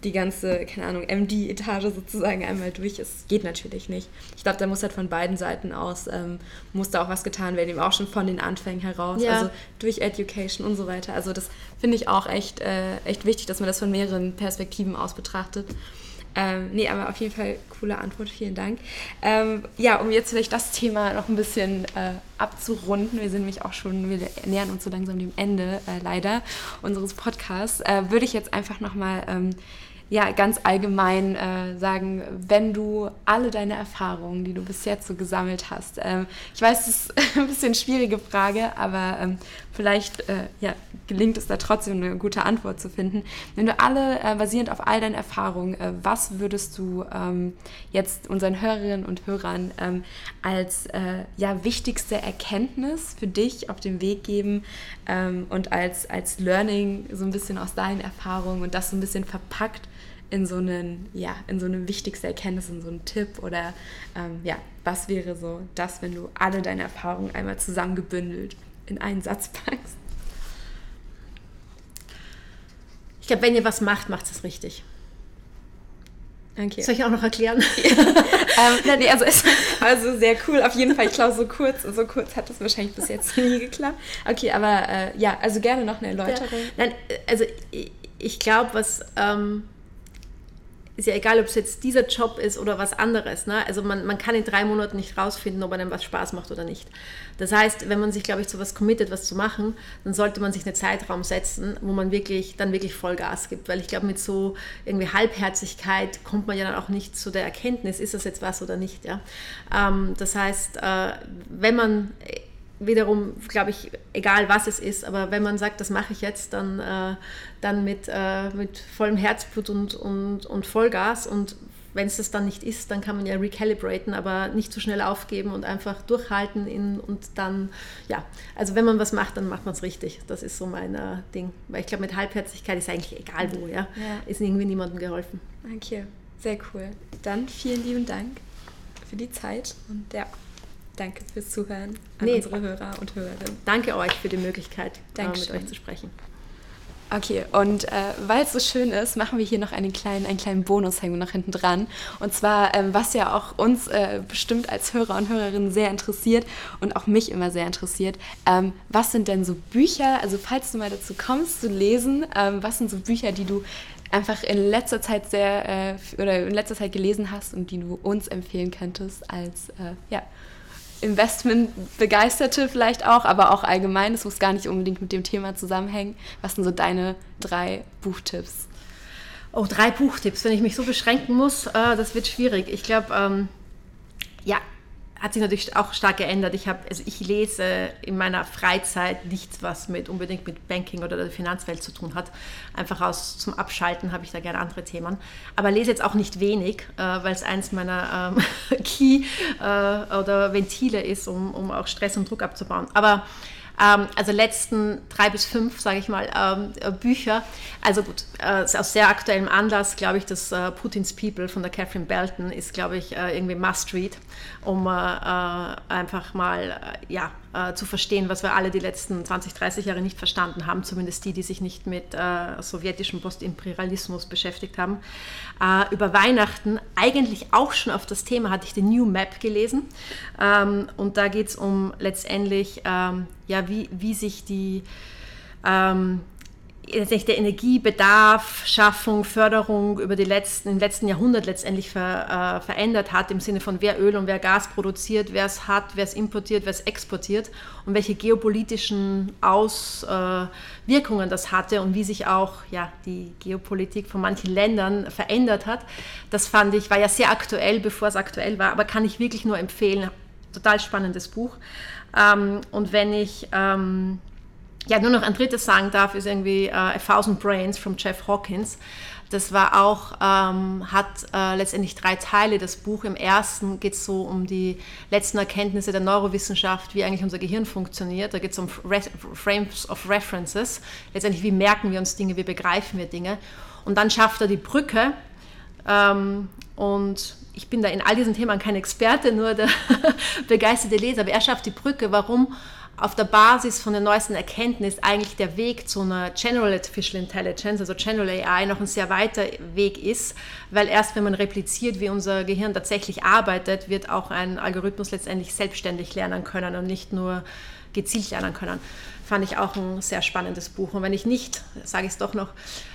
die ganze, keine Ahnung, MD-Etage sozusagen einmal durch ist. Geht natürlich nicht. Ich glaube, da muss halt von beiden Seiten aus, ähm, muss da auch was getan werden, eben auch schon von den Anfängen heraus, ja. also durch Education und so weiter. Also das finde ich auch echt, äh, echt wichtig, dass man das von mehreren Perspektiven aus betrachtet. Ähm, nee, aber auf jeden Fall coole Antwort, vielen Dank. Ähm, ja, um jetzt vielleicht das Thema noch ein bisschen äh, abzurunden, wir sind nämlich auch schon, wir nähern uns so langsam dem Ende äh, leider unseres Podcasts, äh, würde ich jetzt einfach nochmal ähm, ja, ganz allgemein äh, sagen, wenn du alle deine Erfahrungen, die du bis jetzt so gesammelt hast, ähm, ich weiß, das ist *laughs* ein bisschen schwierige Frage, aber ähm, vielleicht äh, ja, gelingt es da trotzdem eine gute Antwort zu finden. Wenn du alle, äh, basierend auf all deinen Erfahrungen, äh, was würdest du ähm, jetzt unseren Hörerinnen und Hörern ähm, als äh, ja, wichtigste Erkenntnis für dich auf den Weg geben ähm, und als, als Learning so ein bisschen aus deinen Erfahrungen und das so ein bisschen verpackt in so einen, ja, in so eine wichtigste Erkenntnis, in so einen Tipp oder ähm, ja, was wäre so das, wenn du alle deine Erfahrungen einmal zusammengebündelt in einen Satz packst?
Ich glaube, wenn ihr was macht, macht es richtig.
Okay.
Soll ich auch noch erklären? *laughs*
ähm, *laughs* nee, also, ist, *laughs* also sehr cool. Auf jeden Fall, ich glaube, so kurz, so kurz hat das wahrscheinlich bis jetzt nie geklappt. Okay, aber äh, ja, also gerne noch eine Erläuterung. Ja.
Nein, also ich, ich glaube, was ähm, ist ja egal, ob es jetzt dieser Job ist oder was anderes. Ne? Also man, man kann in drei Monaten nicht rausfinden, ob einem was Spaß macht oder nicht. Das heißt, wenn man sich, glaube ich, zu was committet, was zu machen, dann sollte man sich einen Zeitraum setzen, wo man wirklich dann wirklich Vollgas gibt. Weil ich glaube, mit so irgendwie Halbherzigkeit kommt man ja dann auch nicht zu der Erkenntnis, ist das jetzt was oder nicht. Ja? Ähm, das heißt, äh, wenn man wiederum, glaube ich, egal was es ist, aber wenn man sagt, das mache ich jetzt, dann, äh, dann mit, äh, mit vollem Herzblut und, und, und Vollgas. Und wenn es das dann nicht ist, dann kann man ja recalibraten, aber nicht zu schnell aufgeben und einfach durchhalten in, und dann, ja, also wenn man was macht, dann macht man es richtig. Das ist so mein äh, Ding. Weil ich glaube, mit Halbherzigkeit ist eigentlich egal wo, ja. ja. Ist irgendwie niemandem geholfen.
Okay, sehr cool. Dann vielen lieben Dank für die Zeit und ja. Danke fürs Zuhören an nee. unsere Hörer und Hörerinnen.
Danke euch für die Möglichkeit, Dankeschön. mit euch zu sprechen.
Okay, und äh, weil es so schön ist, machen wir hier noch einen kleinen, einen kleinen Bonus hängen noch hinten dran. Und zwar, ähm, was ja auch uns äh, bestimmt als Hörer und Hörerinnen sehr interessiert und auch mich immer sehr interessiert, ähm, was sind denn so Bücher, also falls du mal dazu kommst zu lesen, ähm, was sind so Bücher, die du einfach in letzter Zeit sehr äh, oder in letzter Zeit gelesen hast und die du uns empfehlen könntest als äh, ja, Investmentbegeisterte vielleicht auch, aber auch allgemein. Es muss gar nicht unbedingt mit dem Thema zusammenhängen. Was sind so deine drei Buchtipps?
Oh, drei Buchtipps. Wenn ich mich so beschränken muss, äh, das wird schwierig. Ich glaube, ähm, ja, hat sich natürlich auch stark geändert. Ich, hab, also ich lese in meiner Freizeit nichts, was mit unbedingt mit Banking oder der Finanzwelt zu tun hat. Einfach aus zum Abschalten habe ich da gerne andere Themen. Aber lese jetzt auch nicht wenig, äh, weil es eins meiner ähm, *laughs* Key äh, oder Ventile ist, um, um auch Stress und Druck abzubauen. Aber ähm, also letzten drei bis fünf, sage ich mal, ähm, äh, Bücher. Also gut, äh, aus sehr aktuellem Anlass, glaube ich, das äh, Putins People von der Catherine Belton ist, glaube ich, äh, irgendwie Must Read, um äh, äh, einfach mal ja, zu verstehen, was wir alle die letzten 20, 30 Jahre nicht verstanden haben, zumindest die, die sich nicht mit sowjetischem Postimperialismus beschäftigt haben. über Weihnachten, eigentlich auch schon auf das Thema, hatte ich den New Map gelesen. Ähm, und da geht es um letztendlich ähm, ja, wie, wie sich die ähm, der Energiebedarf, Schaffung, Förderung über die letzten, im letzten Jahrhundert letztendlich ver, äh, verändert hat, im Sinne von wer Öl und wer Gas produziert, wer es hat, wer es importiert, wer es exportiert und welche geopolitischen Auswirkungen äh, das hatte und wie sich auch ja, die Geopolitik von manchen Ländern verändert hat. Das fand ich, war ja sehr aktuell, bevor es aktuell war, aber kann ich wirklich nur empfehlen. Total spannendes Buch. Ähm, und wenn ich ähm, ja nur noch ein drittes sagen darf, ist irgendwie uh, A Thousand Brains von Jeff Hawkins. Das war auch, ähm, hat äh, letztendlich drei Teile. Das Buch im ersten geht es so um die letzten Erkenntnisse der Neurowissenschaft, wie eigentlich unser Gehirn funktioniert. Da geht es um Re Frames of References. Letztendlich, wie merken wir uns Dinge, wie begreifen wir Dinge. Und dann schafft er die Brücke ähm, und ich bin da in all diesen Themen kein Experte, nur der *laughs* begeisterte Leser, aber er schafft die Brücke, warum auf der Basis von der neuesten Erkenntnis eigentlich der Weg zu einer General Artificial Intelligence, also General AI, noch ein sehr weiter Weg ist, weil erst wenn man repliziert, wie unser Gehirn tatsächlich arbeitet, wird auch ein Algorithmus letztendlich selbstständig lernen können und nicht nur gezielt lernen können fand ich auch ein sehr spannendes Buch. Und wenn ich nicht, sage ich es doch noch,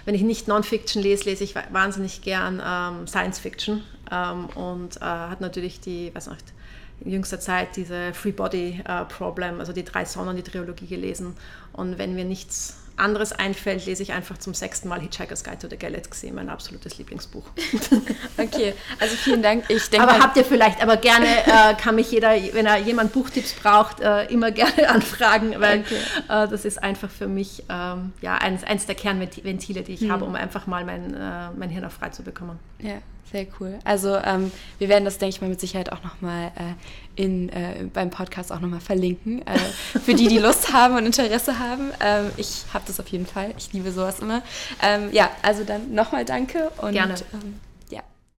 wenn ich nicht Non-Fiction lese, lese ich wahnsinnig gern ähm, Science Fiction ähm, und äh, hat natürlich die, weiß nicht, in jüngster Zeit diese Free Body äh, Problem, also die drei Sonnen, die Trilogie gelesen. Und wenn mir nichts anderes einfällt, lese ich einfach zum sechsten Mal Hitchhiker's Guide to the Galaxy, mein absolutes Lieblingsbuch. *laughs*
okay, also vielen Dank.
Ich denke, aber habt ihr vielleicht, aber gerne äh, kann mich jeder, wenn er jemand Buchtipps braucht, äh, immer gerne *laughs* anfragen, weil okay. äh, das ist einfach für mich ähm, ja, eins, eins der Kernventile, die ich hm. habe, um einfach mal mein, äh, mein Hirn auch frei zu bekommen.
Ja, sehr cool. Also ähm, wir werden das, denke ich mal, mit Sicherheit auch nochmal äh, äh, beim Podcast auch nochmal verlinken. Äh, für die, die Lust haben und Interesse haben. Ähm, ich habe das auf jeden Fall. Ich liebe sowas immer. Ähm, ja, also dann nochmal danke und
Gerne.
Ähm,